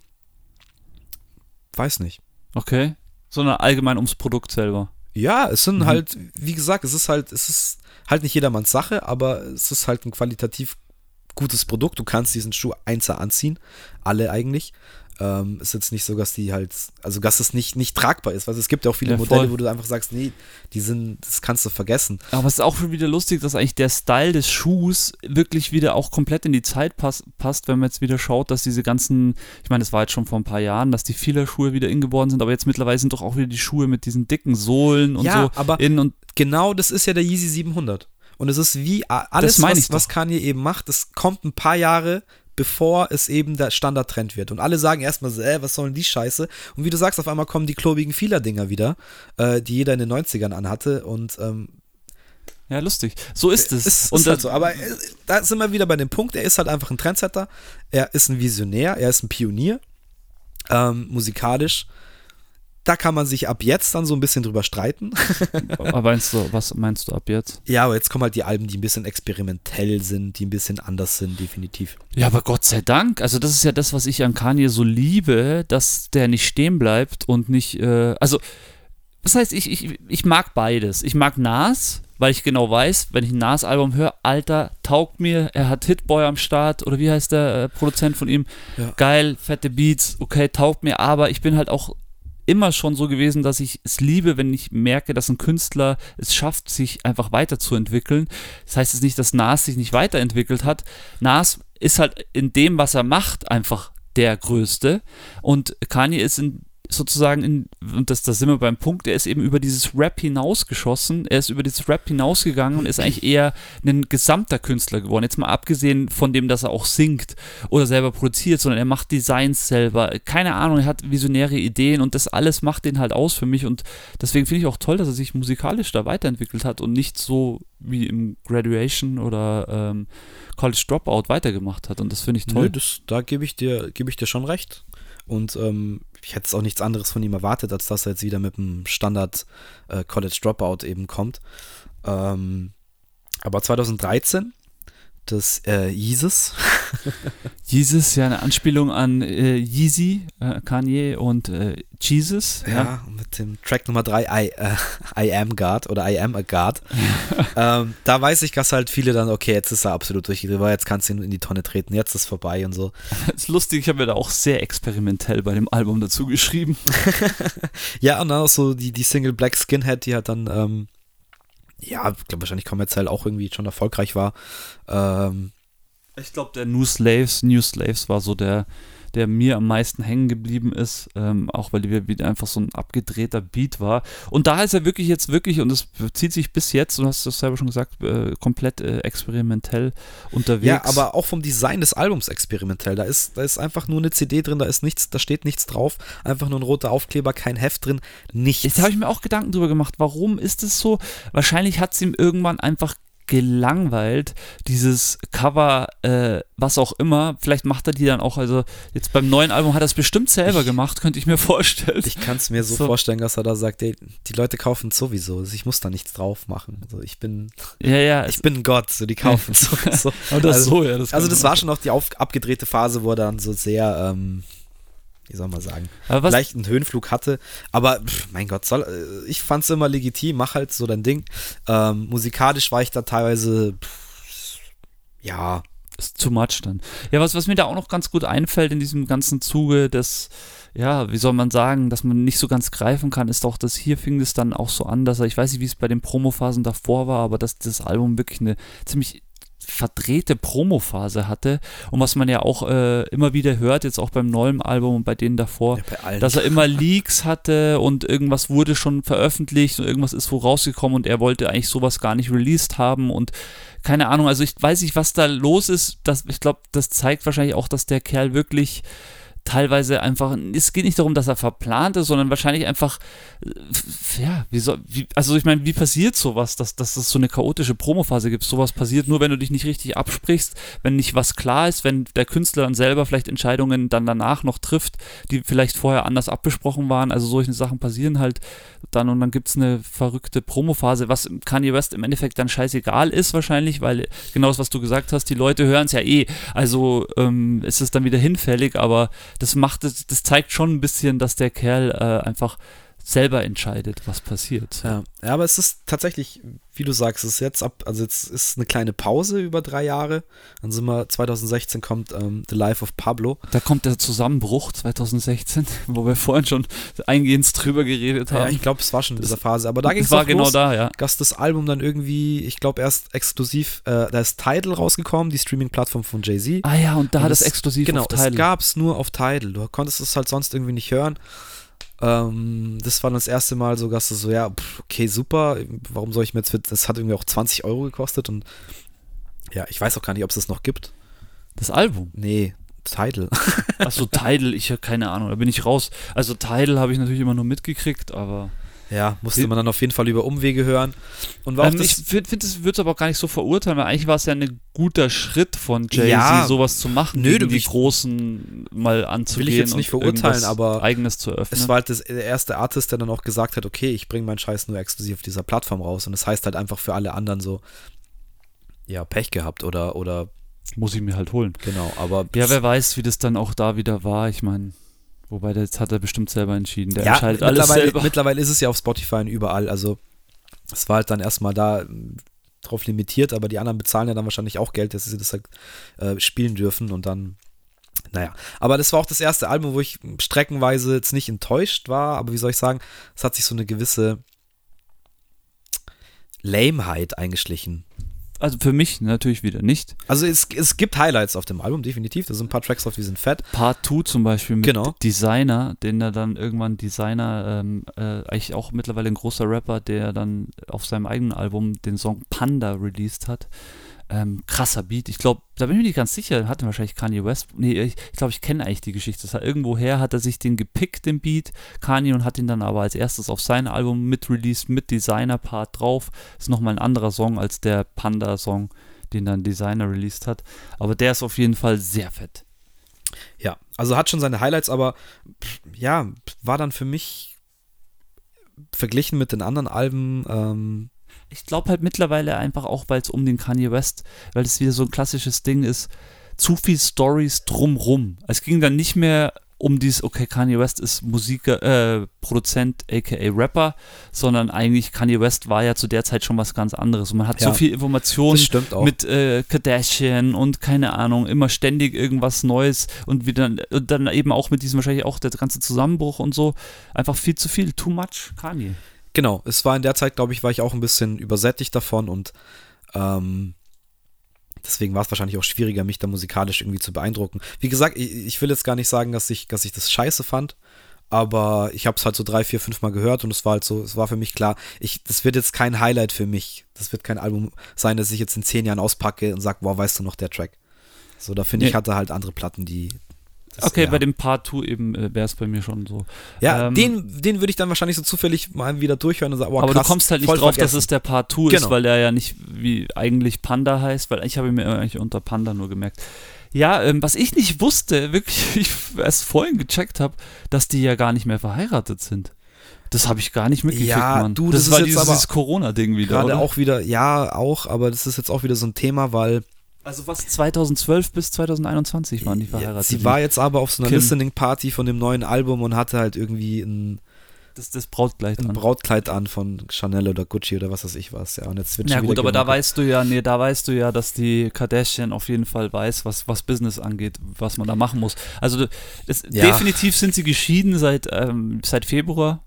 weiß nicht. Okay. Sondern allgemein ums Produkt selber. Ja, es sind mhm. halt, wie gesagt, es ist halt, es ist halt nicht jedermanns Sache, aber es ist halt ein qualitativ gutes Produkt. Du kannst diesen Schuh einzeln anziehen. Alle eigentlich. Ähm, ist jetzt nicht so, dass die halt, also dass es nicht, nicht tragbar ist. Weil es gibt ja auch viele ja, Modelle, wo du einfach sagst, nee, die sind, das kannst du vergessen. Aber es ist auch schon wieder lustig, dass eigentlich der Style des Schuhs wirklich wieder auch komplett in die Zeit pass, passt, wenn man jetzt wieder schaut, dass diese ganzen, ich meine, das war jetzt schon vor ein paar Jahren, dass die viele Schuhe wieder in geworden sind, aber jetzt mittlerweile sind doch auch wieder die Schuhe mit diesen dicken Sohlen und ja, so aber in und genau das ist ja der Yeezy 700. Und es ist wie alles, was, was Kanye eben macht, das kommt ein paar Jahre bevor es eben der Standardtrend wird. Und alle sagen erstmal so, äh, was sollen die Scheiße? Und wie du sagst, auf einmal kommen die klobigen Fieler-Dinger wieder, äh, die jeder in den 90ern anhatte. Und ähm, ja, lustig. So ist es. Ist, und ist halt so. Aber äh, da sind wir wieder bei dem Punkt, er ist halt einfach ein Trendsetter. Er ist ein Visionär, er ist ein Pionier. Ähm, musikalisch da kann man sich ab jetzt dann so ein bisschen drüber streiten. aber meinst du, was meinst du ab jetzt? Ja, aber jetzt kommen halt die Alben, die ein bisschen experimentell sind, die ein bisschen anders sind, definitiv. Ja, aber Gott sei Dank. Also, das ist ja das, was ich an Kanye so liebe, dass der nicht stehen bleibt und nicht, äh, also, das heißt, ich, ich, ich mag beides. Ich mag Nas, weil ich genau weiß, wenn ich ein Nas-Album höre, Alter, taugt mir, er hat Hitboy am Start oder wie heißt der äh, Produzent von ihm? Ja. Geil, fette Beats, okay, taugt mir, aber ich bin halt auch immer schon so gewesen, dass ich es liebe, wenn ich merke, dass ein Künstler es schafft, sich einfach weiterzuentwickeln. Das heißt jetzt nicht, dass Nas sich nicht weiterentwickelt hat. Nas ist halt in dem, was er macht, einfach der Größte. Und Kanye ist in sozusagen, in, und das, da sind wir beim Punkt, er ist eben über dieses Rap hinausgeschossen, er ist über dieses Rap hinausgegangen und ist eigentlich eher ein gesamter Künstler geworden. Jetzt mal abgesehen von dem, dass er auch singt oder selber produziert, sondern er macht Designs selber. Keine Ahnung, er hat visionäre Ideen und das alles macht den halt aus für mich und deswegen finde ich auch toll, dass er sich musikalisch da weiterentwickelt hat und nicht so wie im Graduation oder ähm, College Dropout weitergemacht hat und das finde ich toll. Nö, das, da gebe ich, dir, geb ich dir schon recht. Und ähm, ich hätte auch nichts anderes von ihm erwartet, als dass er jetzt wieder mit einem Standard äh, College Dropout eben kommt. Ähm, aber 2013 das äh, Yeezus. Jesus, ja, eine Anspielung an äh, Yeezy, äh, Kanye und äh, Jesus. Ja, ja, mit dem Track Nummer 3, I, äh, I Am God oder I Am a God. ähm, da weiß ich, dass halt viele dann, okay, jetzt ist er absolut durchgedreht, jetzt kannst du ihn in die Tonne treten, jetzt ist vorbei und so. Das ist lustig, ich habe mir da auch sehr experimentell bei dem Album dazu geschrieben. ja, und dann auch so die, die Single Black Skinhead, die hat dann ähm, ja, glaube wahrscheinlich kommerziell auch irgendwie schon erfolgreich war. Ähm, ich glaube, der New Slaves, New Slaves war so der, der mir am meisten hängen geblieben ist, ähm, auch weil wir wieder einfach so ein abgedrehter Beat war. Und da ist er wirklich jetzt wirklich, und das zieht sich bis jetzt, du hast es selber schon gesagt, äh, komplett äh, experimentell unterwegs. Ja, aber auch vom Design des Albums experimentell. Da ist, da ist einfach nur eine CD drin, da ist nichts, da steht nichts drauf, einfach nur ein roter Aufkleber, kein Heft drin, nichts. Jetzt habe ich mir auch Gedanken drüber gemacht, warum ist es so? Wahrscheinlich hat es ihm irgendwann einfach gelangweilt, dieses Cover, äh, was auch immer. Vielleicht macht er die dann auch, also jetzt beim neuen Album hat er es bestimmt selber ich, gemacht, könnte ich mir vorstellen. Ich kann es mir so, so, vorstellen, dass er da sagt, ey, die Leute kaufen sowieso, also ich muss da nichts drauf machen. Also ich bin, ja, ja, ich bin Gott, so die kaufen sowieso. also, so, ja, das also das war schon noch die auf, abgedrehte Phase, wo er dann so sehr, ähm, wie soll man sagen, vielleicht einen Höhenflug hatte. Aber pff, mein Gott, soll, äh, ich fand es immer legitim, mach halt so dein Ding. Ähm, musikalisch war ich da teilweise, pff, ja, ist too much dann. Ja, was, was mir da auch noch ganz gut einfällt in diesem ganzen Zuge des, ja, wie soll man sagen, dass man nicht so ganz greifen kann, ist auch, dass hier fing es dann auch so an, dass er, ich weiß nicht, wie es bei den Promophasen davor war, aber dass das Album wirklich eine ziemlich verdrehte Promophase hatte. Und was man ja auch äh, immer wieder hört, jetzt auch beim neuen Album und bei denen davor, ja, bei dass er immer Leaks hatte und irgendwas wurde schon veröffentlicht und irgendwas ist wo rausgekommen und er wollte eigentlich sowas gar nicht released haben und keine Ahnung, also ich weiß nicht, was da los ist. Das, ich glaube, das zeigt wahrscheinlich auch, dass der Kerl wirklich teilweise einfach, es geht nicht darum, dass er verplant ist, sondern wahrscheinlich einfach, äh, ja, wie soll, wie, also ich meine, wie passiert sowas, dass, dass es so eine chaotische Promophase gibt? Sowas passiert nur, wenn du dich nicht richtig absprichst, wenn nicht was klar ist, wenn der Künstler dann selber vielleicht Entscheidungen dann danach noch trifft, die vielleicht vorher anders abgesprochen waren. Also solche Sachen passieren halt dann und dann gibt es eine verrückte Promophase, was Kanye West im Endeffekt dann scheißegal ist wahrscheinlich, weil genau das, was du gesagt hast, die Leute hören es ja eh. Also ähm, ist es dann wieder hinfällig, aber das macht es, das zeigt schon ein bisschen, dass der Kerl äh, einfach selber entscheidet, was passiert. Ja. ja, aber es ist tatsächlich, wie du sagst, es ist jetzt ab, also jetzt ist eine kleine Pause über drei Jahre. Dann sind wir, 2016 kommt ähm, The Life of Pablo. Da kommt der Zusammenbruch 2016, wo wir vorhin schon eingehend drüber geredet haben. Ja, ich glaube, es war schon in dieser Phase, aber da ging es war genau los, da, ja. dass das Album dann irgendwie, ich glaube, erst exklusiv, äh, da ist Tidal rausgekommen, die Streaming-Plattform von Jay-Z. Ah ja, und da Und hat es das- exklusiv Genau, auf das Tidal. gab es nur auf Tidal. Du konntest es halt sonst irgendwie nicht hören. Ähm, das war das erste Mal so, dass du so, ja, pff, okay, super. Warum soll ich mir jetzt, für- das hat irgendwie auch 20 Euro gekostet und ja, ich weiß auch gar nicht, ob es das noch gibt. Das Album. Nee, Tidal. Achso, Tidal, ich habe keine Ahnung, da bin ich raus. Also Tidal habe ich natürlich immer nur mitgekriegt, aber ja, musste man dann auf jeden Fall über Umwege hören. Und war auch ähm, ich finde, find, das würde es aber auch gar nicht so verurteilen, weil eigentlich war es ja ein guter Schritt von Jay-Z, Ja. sowas zu machen, Nö, die Großen mal anzugehen will ich jetzt nicht und verurteilen, aber eigenes zu öffnen. es war halt das, der erste Artist, der dann auch gesagt hat, okay, ich bringe meinen Scheiß nur exklusiv auf dieser Plattform raus. Und das heißt halt einfach für alle anderen so, ja, Pech gehabt oder, oder Muss ich mir halt holen. genau, aber Ja, wer weiß, wie das dann auch da wieder war. Ich meine, wobei das hat er bestimmt selber entschieden. Der ja, entscheidet alles mittlerweile, selber. mittlerweile ist es ja auf Spotify und überall. Also es war halt dann erstmal da m, drauf limitiert, aber die anderen bezahlen ja dann wahrscheinlich auch Geld, dass sie das halt äh, spielen dürfen und dann, naja. Aber das war auch das erste Album, wo ich streckenweise jetzt nicht enttäuscht war, aber wie soll ich sagen, es hat sich so eine gewisse Lameheit eingeschlichen. Also für mich natürlich wieder nicht. Also es, es gibt Highlights auf dem Album, definitiv. Da sind ein paar Tracks drauf, die sind fett. Part 2 zum Beispiel mit Genau. Designer, den er dann irgendwann Designer, ähm, äh, eigentlich auch mittlerweile ein großer Rapper, der dann auf seinem eigenen Album den Song Panda released hat. Ähm, krasser Beat. Ich glaube, da bin ich mir nicht ganz sicher, hatte wahrscheinlich Kanye West. Nee, ich glaube, ich, glaub, ich kenne eigentlich die Geschichte. Das hat, irgendwoher hat er sich den gepickt, den Beat, Kanye, und hat ihn dann aber als erstes auf sein Album mit released, mit Designer-Part drauf. Ist nochmal ein anderer Song als der Panda-Song, den dann Designer released hat. Aber der ist auf jeden Fall sehr fett. Ja, also hat schon seine Highlights, aber ja, war dann für mich verglichen mit den anderen Alben, ähm, ich glaube halt mittlerweile einfach auch, weil es um den Kanye West, weil es wieder so ein klassisches Ding ist, zu viel Stories drumrum. Es ging dann nicht mehr um dieses, okay, Kanye West ist Musiker, äh, Produzent, aka Rapper, sondern eigentlich Kanye West war ja zu der Zeit schon was ganz anderes. Und man hat Ja. so viel Informationen mit äh, Kardashian und keine Ahnung, immer ständig irgendwas Neues und wieder und dann eben auch mit diesem wahrscheinlich auch der ganze Zusammenbruch und so. Einfach viel zu viel, too much Kanye. Genau, es war in der Zeit, glaube ich, war ich auch ein bisschen übersättigt davon und ähm, deswegen war es wahrscheinlich auch schwieriger, mich da musikalisch irgendwie zu beeindrucken. Wie gesagt, ich, ich will jetzt gar nicht sagen, dass ich, dass ich das scheiße fand, aber ich habe es halt so drei, vier, fünf Mal gehört und es war halt so, es war für mich klar, ich, das wird jetzt kein Highlight für mich. Das wird kein Album sein, das ich jetzt in zehn Jahren auspacke und sage, wow, weißt du noch der Track. So, da finde ich, Nee. hatte halt andere Platten, die. Okay, ja. bei dem Part 2 eben äh, wäre es bei mir schon so. Ja, ähm, den, den würde ich dann wahrscheinlich so zufällig mal wieder durchhören und sagen, oh, aber krass, du kommst halt nicht drauf, dass vergessen. es der Part 2 ist, Genau. weil der ja nicht wie eigentlich Panda heißt, weil ich habe ihn mir eigentlich unter Panda nur gemerkt. Ja, ähm, was ich nicht wusste, wirklich, ich erst vorhin gecheckt habe, dass die ja gar nicht mehr verheiratet sind. Das habe ich gar nicht mitgekriegt, Ja, Mann. du, das, das ist war dieses, dieses Corona-Ding wieder, Gerade auch wieder, ja, auch, aber das ist jetzt auch wieder so ein Thema, weil Also was 2012 bis 2021 waren die verheiratet. Sie war jetzt aber auf so einer Kim. Listening Party von dem neuen Album und hatte halt irgendwie ein, das, das Brautkleid ein an. Brautkleid an von Chanel oder Gucci oder was weiß ich was. Ja, und jetzt wird Ja gut, aber da weißt du ja, nee, da weißt du ja, dass die Kardashian auf jeden Fall weiß, was, was Business angeht, was man da machen muss. Also das, Ja. definitiv sind sie geschieden seit, ähm, seit Februar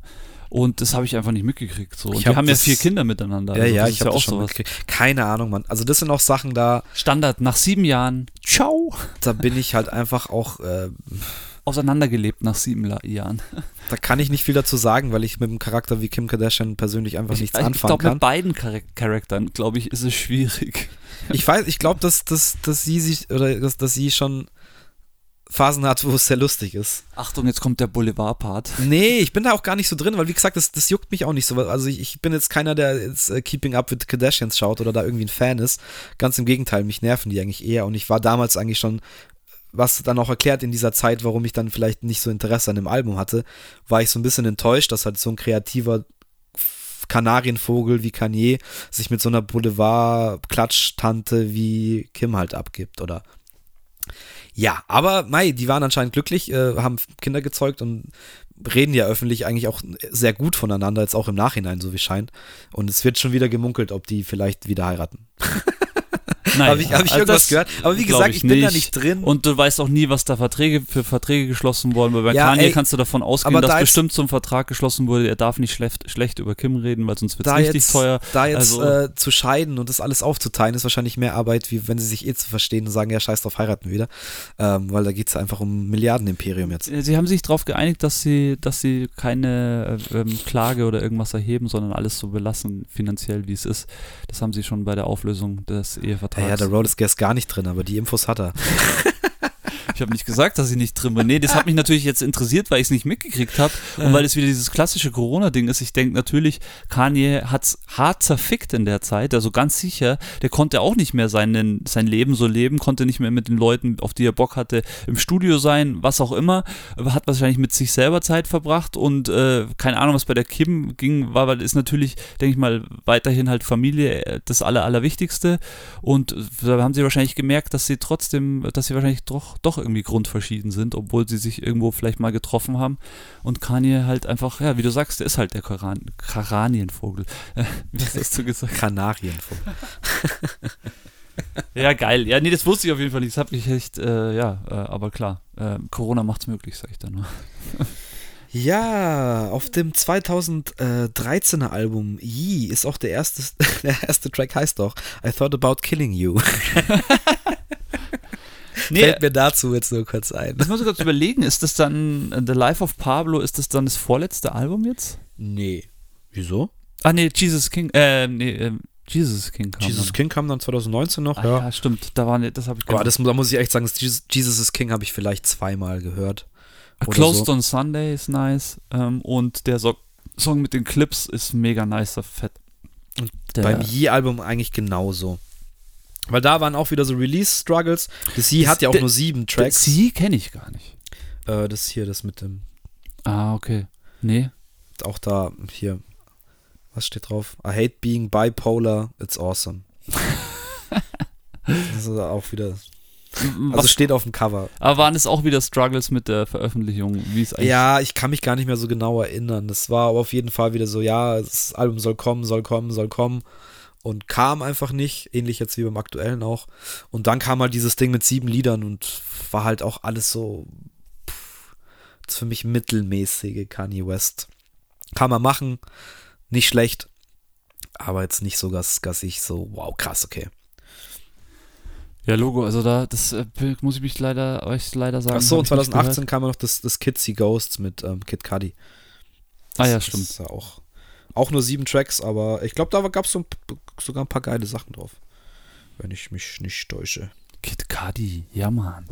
und das habe ich einfach nicht mitgekriegt. So. Und Ich die hab haben ja vier Kinder miteinander. Ja, also ja, ich habe ja auch schon sowas. mitgekriegt. Keine Ahnung, Mann. Also das sind auch Sachen da, Standard nach sieben Jahren, ciao, da bin ich halt einfach auch, äh, auseinandergelebt nach sieben Jahren. da kann ich nicht viel dazu sagen, weil ich mit einem Charakter wie Kim Kardashian persönlich einfach nichts ich anfangen glaube, kann. mit beiden Charak- Charakteren, glaube ich, ist es schwierig. Ich weiß, ich glaube, dass, dass, dass sie sich, oder dass, dass sie schon Phasen hat, wo es sehr lustig ist. Achtung, jetzt kommt der Boulevard-Part. Nee, ich bin da auch gar nicht so drin, weil wie gesagt, das, das juckt mich auch nicht so. Also ich, ich bin jetzt keiner, der jetzt äh, Keeping Up with the Kardashians schaut oder da irgendwie ein Fan ist. Ganz im Gegenteil, mich nerven die eigentlich eher. Und ich war damals eigentlich schon, was dann auch erklärt in dieser Zeit, warum ich dann vielleicht nicht so Interesse an dem Album hatte, war ich so ein bisschen enttäuscht, dass halt so ein kreativer Kanarienvogel wie Kanye sich mit so einer Boulevard-Klatsch-Tante wie Kim halt abgibt oder ja, aber Mai, die waren anscheinend glücklich, äh, haben Kinder gezeugt und reden ja öffentlich eigentlich auch sehr gut voneinander, jetzt auch im Nachhinein, so wie scheint. Und es wird schon wieder gemunkelt, ob die vielleicht wieder heiraten. Naja, Habe ich, hab ich also irgendwas das gehört? Aber wie gesagt, ich, bin da nicht drin. Und du weißt auch nie, was da Verträge für Verträge geschlossen wurden, weil bei Ja, Kanye ey, kannst du davon ausgehen, dass da bestimmt zum Vertrag geschlossen wurde, er darf nicht schlecht, schlecht über Kim reden, weil sonst wird es richtig jetzt, teuer. da jetzt Also- äh, zu scheiden und das alles aufzuteilen, ist wahrscheinlich mehr Arbeit, wie wenn sie sich eh zu verstehen und sagen, ja, scheiß drauf, heiraten wir wieder. Ähm, weil da geht es einfach um Milliardenimperium jetzt. Sie haben sich darauf geeinigt, dass sie, dass sie keine äh, ähm, Klage oder irgendwas erheben, sondern alles so belassen, finanziell wie es ist. Das haben sie schon bei der Auflösung des Ja, Ehevertrags. ja, der Road ist Guest gar nicht drin, aber die Infos hat er. Ich habe nicht gesagt, dass ich nicht drin bin. Nee, das hat mich natürlich jetzt interessiert, weil ich es nicht mitgekriegt habe und weil es wieder dieses klassische Corona-Ding ist. Ich denke natürlich, Kanye hat's hart zerfickt in der Zeit, also ganz sicher. Der konnte auch nicht mehr seinen, sein Leben so leben, konnte nicht mehr mit den Leuten, auf die er Bock hatte, im Studio sein, was auch immer. Hat wahrscheinlich mit sich selber Zeit verbracht und äh, keine Ahnung, was bei der Kim ging, war, weil ist natürlich, denke ich mal, weiterhin halt Familie äh, das Aller, Allerwichtigste. Und äh, da haben sie wahrscheinlich gemerkt, dass sie trotzdem, dass sie wahrscheinlich doch, doch irgendwie grundverschieden sind, obwohl sie sich irgendwo vielleicht mal getroffen haben. Und Kanye halt einfach, ja, wie du sagst, der ist halt der Karan Karanienvogel. Wie hast du gesagt? Kanarienvogel. Ja, geil. Ja, nee, das wusste ich auf jeden Fall nicht. Das hat mich echt, äh, ja, äh, aber klar. Äh, Corona macht's möglich, sag ich da nur. Ja, auf dem 2013er Album Yee ist auch der erste, der erste Track heißt doch I Thought About Killing You. Fällt mir dazu jetzt nur kurz ein. Das muss ich kurz überlegen, ist das dann äh, The Life of Pablo, ist das dann das vorletzte Album jetzt? Nee. Wieso? Ah, nee, Jesus King, äh, nee, ähm, Jesus King kam Jesus dann. King kam dann 2019 noch, Ah, ja. ja. stimmt, da war ne, das habe ich Aber das, da muss ich echt sagen, das Jesus, Jesus is King habe ich vielleicht zweimal gehört. Closed so. on Sunday ist nice ähm, und der so Song mit den Clips ist mega nice, fett. Und der, Beim Yee-Album eigentlich genauso. Weil da waren auch wieder so Release-Struggles. Das Das- hat ja auch nur sieben Tracks. Sie kenne ich gar nicht. Äh, das hier, das mit dem, Ah, okay. Nee. auch da, hier, was steht drauf? I hate being bipolar, it's awesome. das ist auch wieder, also Was, steht auf dem Cover. aber waren es auch wieder Struggles mit der Veröffentlichung, wie es eigentlich Ja, ich kann mich gar nicht mehr so genau erinnern. Das war aber auf jeden Fall wieder so, ja, das Album soll kommen, soll kommen, soll kommen. Und kam einfach nicht, ähnlich jetzt wie beim aktuellen auch. Und dann kam halt dieses Ding mit sieben Liedern und war halt auch alles so pff, das für mich mittelmäßige Kanye West. Kann man machen, nicht schlecht, aber jetzt nicht so, dass, dass ich so, wow, krass, okay. Ja, Logo, also da, das äh, muss ich mich leider, euch leider sagen. Ach so, hab und ich nicht 2018 kam ja noch das, das Kitsy Ghosts mit ähm, Kid Cudi. Ah ja, Das stimmt. Ist ja auch, auch nur sieben Tracks, aber ich glaube, da gab es so, sogar ein paar geile Sachen drauf. Wenn ich mich nicht täusche. Kid Cudi, ja Mann.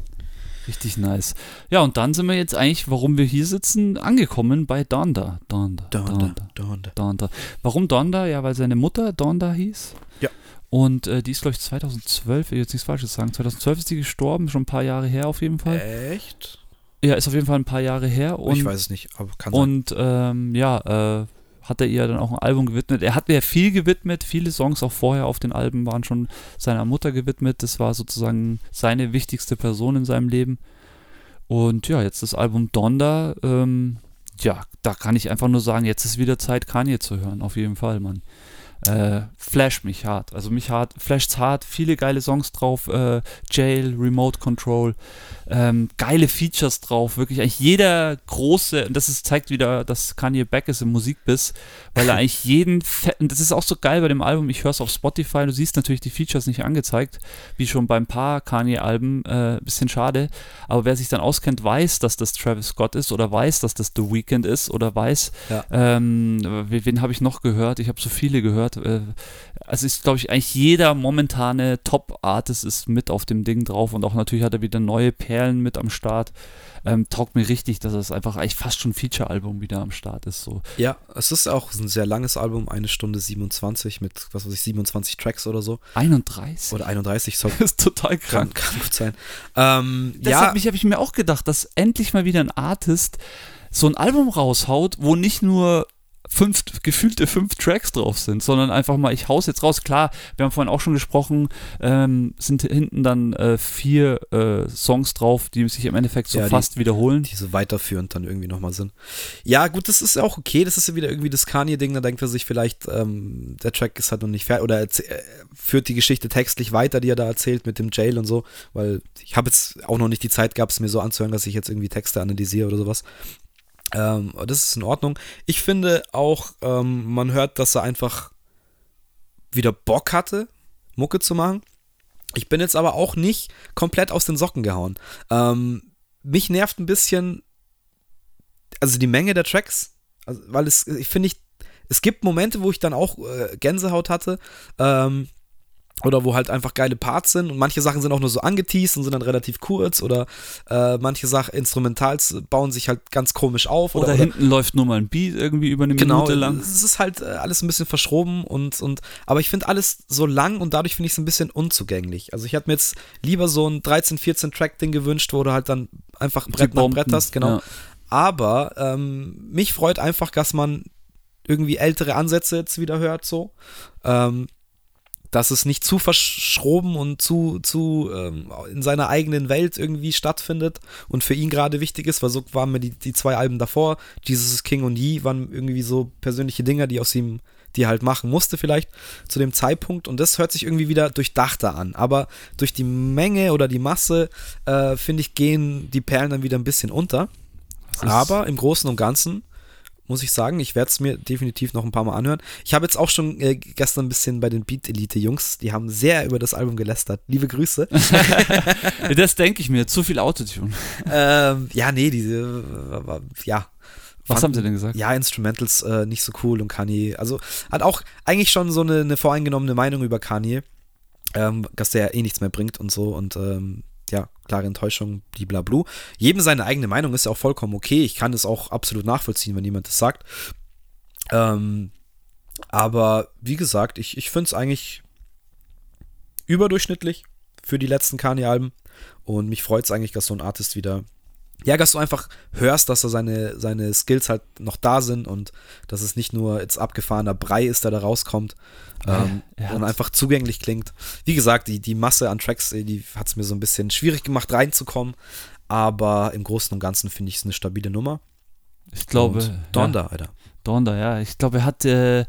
Richtig nice. Ja, und dann sind wir jetzt eigentlich, warum wir hier sitzen, angekommen bei Donda. Donda. Donda, Donda. Donda. Warum Donda? Ja, weil seine Mutter Donda hieß. Ja. Und äh, die ist, glaube ich, 2012, ich will jetzt nichts Falsches sagen, 2012 ist die gestorben, schon ein paar Jahre her auf jeden Fall. Echt? Ja, ist auf jeden Fall ein paar Jahre her. Und, ich weiß es nicht, aber kann sein. Und ähm, ja, äh, hat er ihr dann auch ein Album gewidmet. Er hat mir viel gewidmet, viele Songs auch vorher auf den Alben waren schon seiner Mutter gewidmet. Das war sozusagen seine wichtigste Person in seinem Leben. Und ja, jetzt das Album Donda, ähm, ja, da kann ich einfach nur sagen, jetzt ist wieder Zeit, Kanye zu hören, auf jeden Fall, Mann äh, flasht mich hart. Also mich hart, flasht's hart, viele geile Songs drauf, äh, Jail, Remote Control, ähm, geile Features drauf, wirklich eigentlich jeder große, und das ist, zeigt wieder, dass Kanye Back ist im Musikbiss, weil er eigentlich jeden, und das ist auch so geil bei dem Album, ich höre es auf Spotify, du siehst natürlich die Features nicht angezeigt, wie schon beim paar Kanye-Alben, äh, bisschen schade, aber wer sich dann auskennt, weiß, dass das Travis Scott ist oder weiß, dass das The Weeknd ist oder weiß, ja. ähm, wen habe ich noch gehört, ich habe so viele gehört, hat. Äh, also ist, glaube ich, eigentlich jeder momentane Top-Artist ist mit auf dem Ding drauf und auch natürlich hat er wieder neue Perlen mit am Start. Ähm, taugt mir richtig, dass es einfach eigentlich fast schon ein Feature-Album wieder am Start ist. So. Ja, es ist auch ein sehr langes Album, eine Stunde 27 mit, was weiß ich, 27 Tracks oder so. 31? Oder 31, sorry. Das ist total krank. Kann, kann gut sein. Ähm, Deshalb ja. habe ich mir auch gedacht, dass endlich mal wieder ein Artist so ein Album raushaut, wo nicht nur fünf, gefühlte fünf Tracks drauf sind, sondern einfach mal, ich hau's jetzt raus. Klar, wir haben vorhin auch schon gesprochen, ähm, sind hinten dann äh, vier äh, Songs drauf, die sich im Endeffekt so ja, fast die, wiederholen. Die so weiterführend dann irgendwie nochmal sind. Ja, gut, das ist auch okay. Das ist ja wieder irgendwie das Kanye-Ding. Da denkt er sich vielleicht, ähm, der Track ist halt noch nicht fertig oder er führt die Geschichte textlich weiter, die er da erzählt mit dem Jail und so, weil ich habe jetzt auch noch nicht die Zeit gehabt, es mir so anzuhören, dass ich jetzt irgendwie Texte analysiere oder sowas. Ähm, das ist in Ordnung. Ich finde auch, ähm, man hört, dass er einfach wieder Bock hatte, Mucke zu machen. Ich bin jetzt aber auch nicht komplett aus den Socken gehauen. Ähm, mich nervt ein bisschen, also die Menge der Tracks, also, weil es, ich finde, ich, es gibt Momente, wo ich dann auch äh, Gänsehaut hatte. Ähm, oder wo halt einfach geile Parts sind und manche Sachen sind auch nur so angeteased und sind dann relativ kurz oder äh, manche Sachen Instrumentals bauen sich halt ganz komisch auf. Oder, oder hinten oder, läuft nur mal ein Beat irgendwie über eine genau, Minute lang. Es ist halt äh, alles ein bisschen verschroben und, und aber ich finde alles so lang und dadurch finde ich es ein bisschen unzugänglich. Also ich hätte mir jetzt lieber so ein 13, 14 Track-Ding gewünscht, wo du halt dann einfach Brett nach Brett hast, genau. Ja. Aber ähm, mich freut einfach, dass man irgendwie ältere Ansätze jetzt wieder hört, so. Ähm, dass es nicht zu verschroben und zu, zu ähm, in seiner eigenen Welt irgendwie stattfindet und für ihn gerade wichtig ist, weil so waren mir die, die zwei Alben davor, Jesus is King und Yi, waren irgendwie so persönliche Dinge, die aus ihm, die er halt machen musste vielleicht zu dem Zeitpunkt. Und das hört sich irgendwie wieder durchdachter an, aber durch die Menge oder die Masse, äh, finde ich, gehen die Perlen dann wieder ein bisschen unter. Aber im Großen und Ganzen muss ich sagen. Ich werde es mir definitiv noch ein paar Mal anhören. Ich habe jetzt auch schon äh, gestern ein bisschen bei den Beat Elite Jungs, die haben sehr über das Album gelästert. Liebe Grüße. das denke ich mir, zu viel Autotune. ähm, ja, nee, diese, äh, ja. Was haben sie denn gesagt? Ja, Instrumentals äh, nicht so cool und Kanye. Also hat auch eigentlich schon so eine, eine voreingenommene Meinung über Kanye, ähm, dass der eh nichts mehr bringt und so. Und ähm, ja, klare Enttäuschung, blablablu. Jedem seine eigene Meinung ist ja auch vollkommen okay. Ich kann es auch absolut nachvollziehen, wenn jemand das sagt. Ähm, aber wie gesagt, ich, ich finde es eigentlich überdurchschnittlich für die letzten Kanye-Alben. Und mich freut es eigentlich, dass so ein Artist wieder ja, dass du einfach hörst, dass da seine, seine Skills halt noch da sind und dass es nicht nur jetzt abgefahrener Brei ist, der da rauskommt ähm, ja, und einfach zugänglich klingt. Wie gesagt, die, die Masse an Tracks, die hat es mir so ein bisschen schwierig gemacht, reinzukommen, aber im Großen und Ganzen finde ich es eine stabile Nummer. Ich glaube. Und Donda, ja. Alter. Donda, ja. Ich glaube, er hat äh,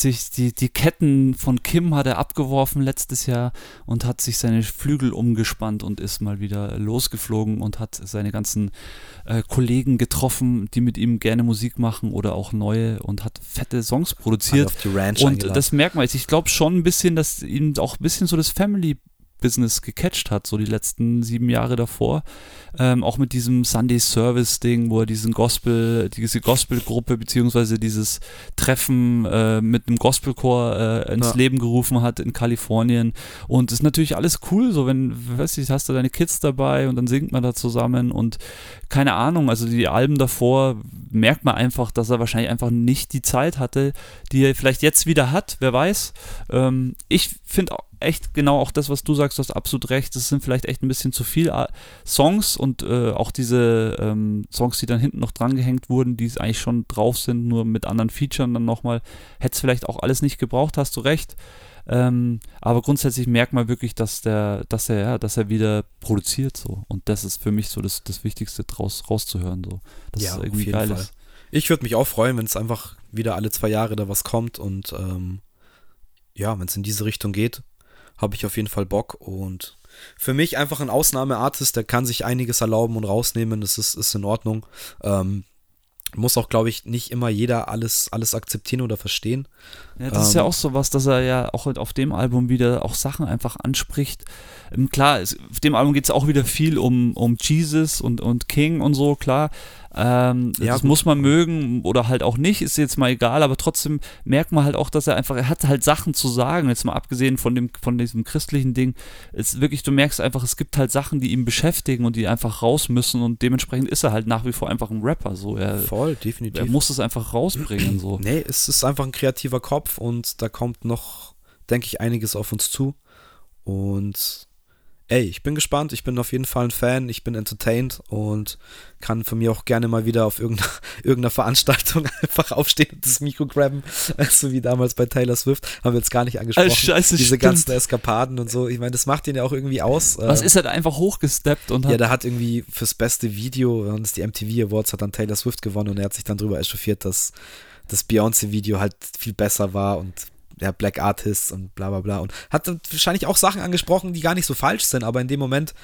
sich die, die Ketten von Kim hat er abgeworfen letztes Jahr und hat sich seine Flügel umgespannt und ist mal wieder losgeflogen und hat seine ganzen äh, Kollegen getroffen, die mit ihm gerne Musik machen oder auch neue und hat fette Songs produziert. Und das merkt man jetzt. Ich glaube schon ein bisschen, dass ihm auch ein bisschen so das Family Business gecatcht hat, so die letzten sieben Jahre davor. Ähm, auch mit diesem Sunday Service Ding, wo er diesen Gospel, diese Gospelgruppe beziehungsweise dieses Treffen äh, mit einem Gospelchor äh, ins ja. Leben gerufen hat in Kalifornien. Und ist natürlich alles cool, so wenn, weißt du, hast du deine Kids dabei und dann singt man da zusammen und keine Ahnung, also die Alben davor merkt man einfach, dass er wahrscheinlich einfach nicht die Zeit hatte, die er vielleicht jetzt wieder hat, wer weiß. Ähm, ich finde echt genau auch das, was du sagst, du hast absolut recht. Das sind vielleicht echt ein bisschen zu viele Songs und äh, auch diese ähm, Songs, die dann hinten noch drangehängt wurden, die eigentlich schon drauf sind, nur mit anderen Features dann nochmal. Hätte es vielleicht auch alles nicht gebraucht, hast du recht. Ähm, aber grundsätzlich merkt man wirklich, dass der, dass er, ja, dass er wieder produziert so. Und das ist für mich so das, das Wichtigste draus rauszuhören. So. Das ja, ist irgendwie geil Fall. ist. Ich würde mich auch freuen, wenn es einfach wieder alle zwei Jahre da was kommt und ähm, ja, wenn es in diese Richtung geht, habe ich auf jeden Fall Bock und für mich einfach ein Ausnahmeartist, der kann sich einiges erlauben und rausnehmen, das ist, ist in Ordnung. Ähm, muss auch, glaube ich, nicht immer jeder alles, alles akzeptieren oder verstehen. Ja, das ähm, ist ja ähm, auch so was, dass er ja auch auf dem Album wieder auch Sachen einfach anspricht. Ähm, klar, es, auf dem Album geht es auch wieder viel um, um Jesus und, und King und so, klar. Ähm, ja, das gut. muss man mögen oder halt auch nicht, ist jetzt mal egal, aber trotzdem merkt man halt auch, dass er einfach, er hat halt Sachen zu sagen, jetzt mal abgesehen von dem, von diesem christlichen Ding. Es wirklich, du merkst einfach, es gibt halt Sachen, die ihn beschäftigen und die einfach raus müssen und dementsprechend ist er halt nach wie vor einfach ein Rapper. So. Er, Voll, definitiv. Er muss es einfach rausbringen. So. Nee, es ist einfach ein kreativer Kopf und da kommt noch, denke ich, einiges auf uns zu. Und ey, ich bin gespannt, ich bin auf jeden Fall ein Fan, ich bin entertained und kann von mir auch gerne mal wieder auf irgendeiner, irgendeiner Veranstaltung einfach aufstehen und das Mikro grabben, so wie damals bei Taylor Swift, haben wir jetzt gar nicht angesprochen. Also scheiße, Diese stimmt. ganzen Eskapaden und so, ich meine, das macht ihn ja auch irgendwie aus. Was äh, ist er da einfach hochgesteppt und hat Ja, der hat irgendwie fürs beste Video, und die MTV Awards, hat dann Taylor Swift gewonnen und er hat sich dann drüber echauffiert, dass das Beyoncé-Video halt viel besser war und der Black Artist und bla bla bla. Und hat wahrscheinlich auch Sachen angesprochen, die gar nicht so falsch sind, aber in dem Moment,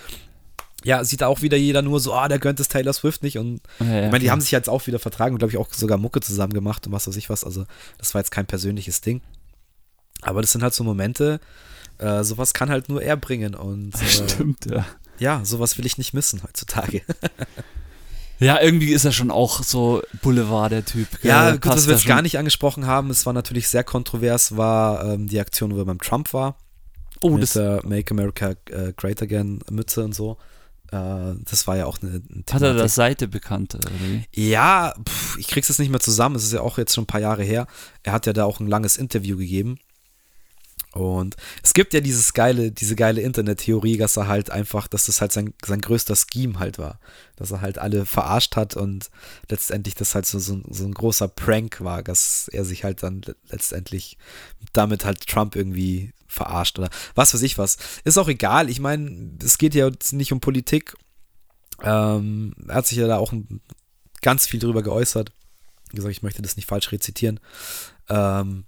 ja, sieht da auch wieder jeder nur so, ah, oh, der gönnt es Taylor Swift nicht. Und ja, ja, ich meine, die haben sich jetzt auch wieder vertragen und glaube ich auch sogar Mucke zusammen gemacht und was weiß ich was. Also, das war jetzt kein persönliches Ding. Aber das sind halt so Momente, äh, sowas kann halt nur er bringen. Und äh, Stimmt, ja. Ja, sowas will ich nicht missen heutzutage. Ja, irgendwie ist er schon auch so Boulevard, der Typ. Ja, gut, was wir jetzt gar nicht angesprochen haben, es war natürlich sehr kontrovers, war ähm, die Aktion, wo er beim Trump war. Oh, mit das der Make America äh, Great Again Mütze und so. Äh, das war ja auch eine. eine Hat er das Seite bekannt? Oder Ja, pff, ich krieg's jetzt nicht mehr zusammen. Es ist ja auch jetzt schon ein paar Jahre her. Er hat ja da auch ein langes Interview gegeben. Und es gibt ja dieses geile, diese geile Internet-Theorie, dass er halt einfach, dass das halt sein, sein größter Scheme halt war. Dass er halt alle verarscht hat und letztendlich das halt so, so, so ein großer Prank war, dass er sich halt dann letztendlich damit halt Trump irgendwie verarscht oder was weiß ich was. Ist auch egal. Ich meine, es geht ja nicht um Politik. Ähm, er hat sich ja da auch ganz viel drüber geäußert. Wie gesagt, ich möchte das nicht falsch rezitieren. Ähm,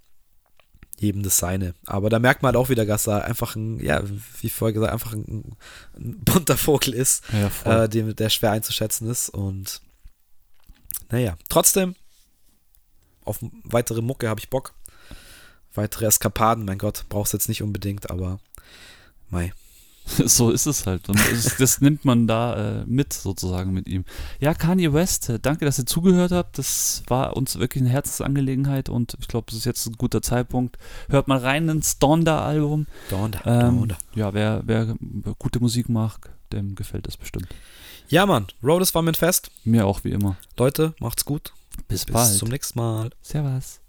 jedem das seine. Aber da merkt man halt auch wieder, dass er einfach ein, ja, wie vorher gesagt, einfach ein, ein bunter Vogel ist, ja, äh, dem, der schwer einzuschätzen ist. Und naja, trotzdem, auf weitere Mucke habe ich Bock. Weitere Eskapaden, mein Gott, brauchst du jetzt nicht unbedingt, aber mei. So ist es halt. Und das, nimmt man da äh, mit, sozusagen, mit ihm. Ja, Kanye West, äh, danke, dass ihr zugehört habt. Das war uns wirklich eine Herzensangelegenheit und ich glaube, das ist jetzt ein guter Zeitpunkt. Hört mal rein ins Donda-Album. Donda, ähm, Donda. Ja, wer, wer, wer gute Musik mag, dem gefällt das bestimmt. Ja, Mann, Road, war mit Fest. Mir auch, wie immer. Leute, macht's gut. Bis, Bis bald. zum nächsten Mal. Servus.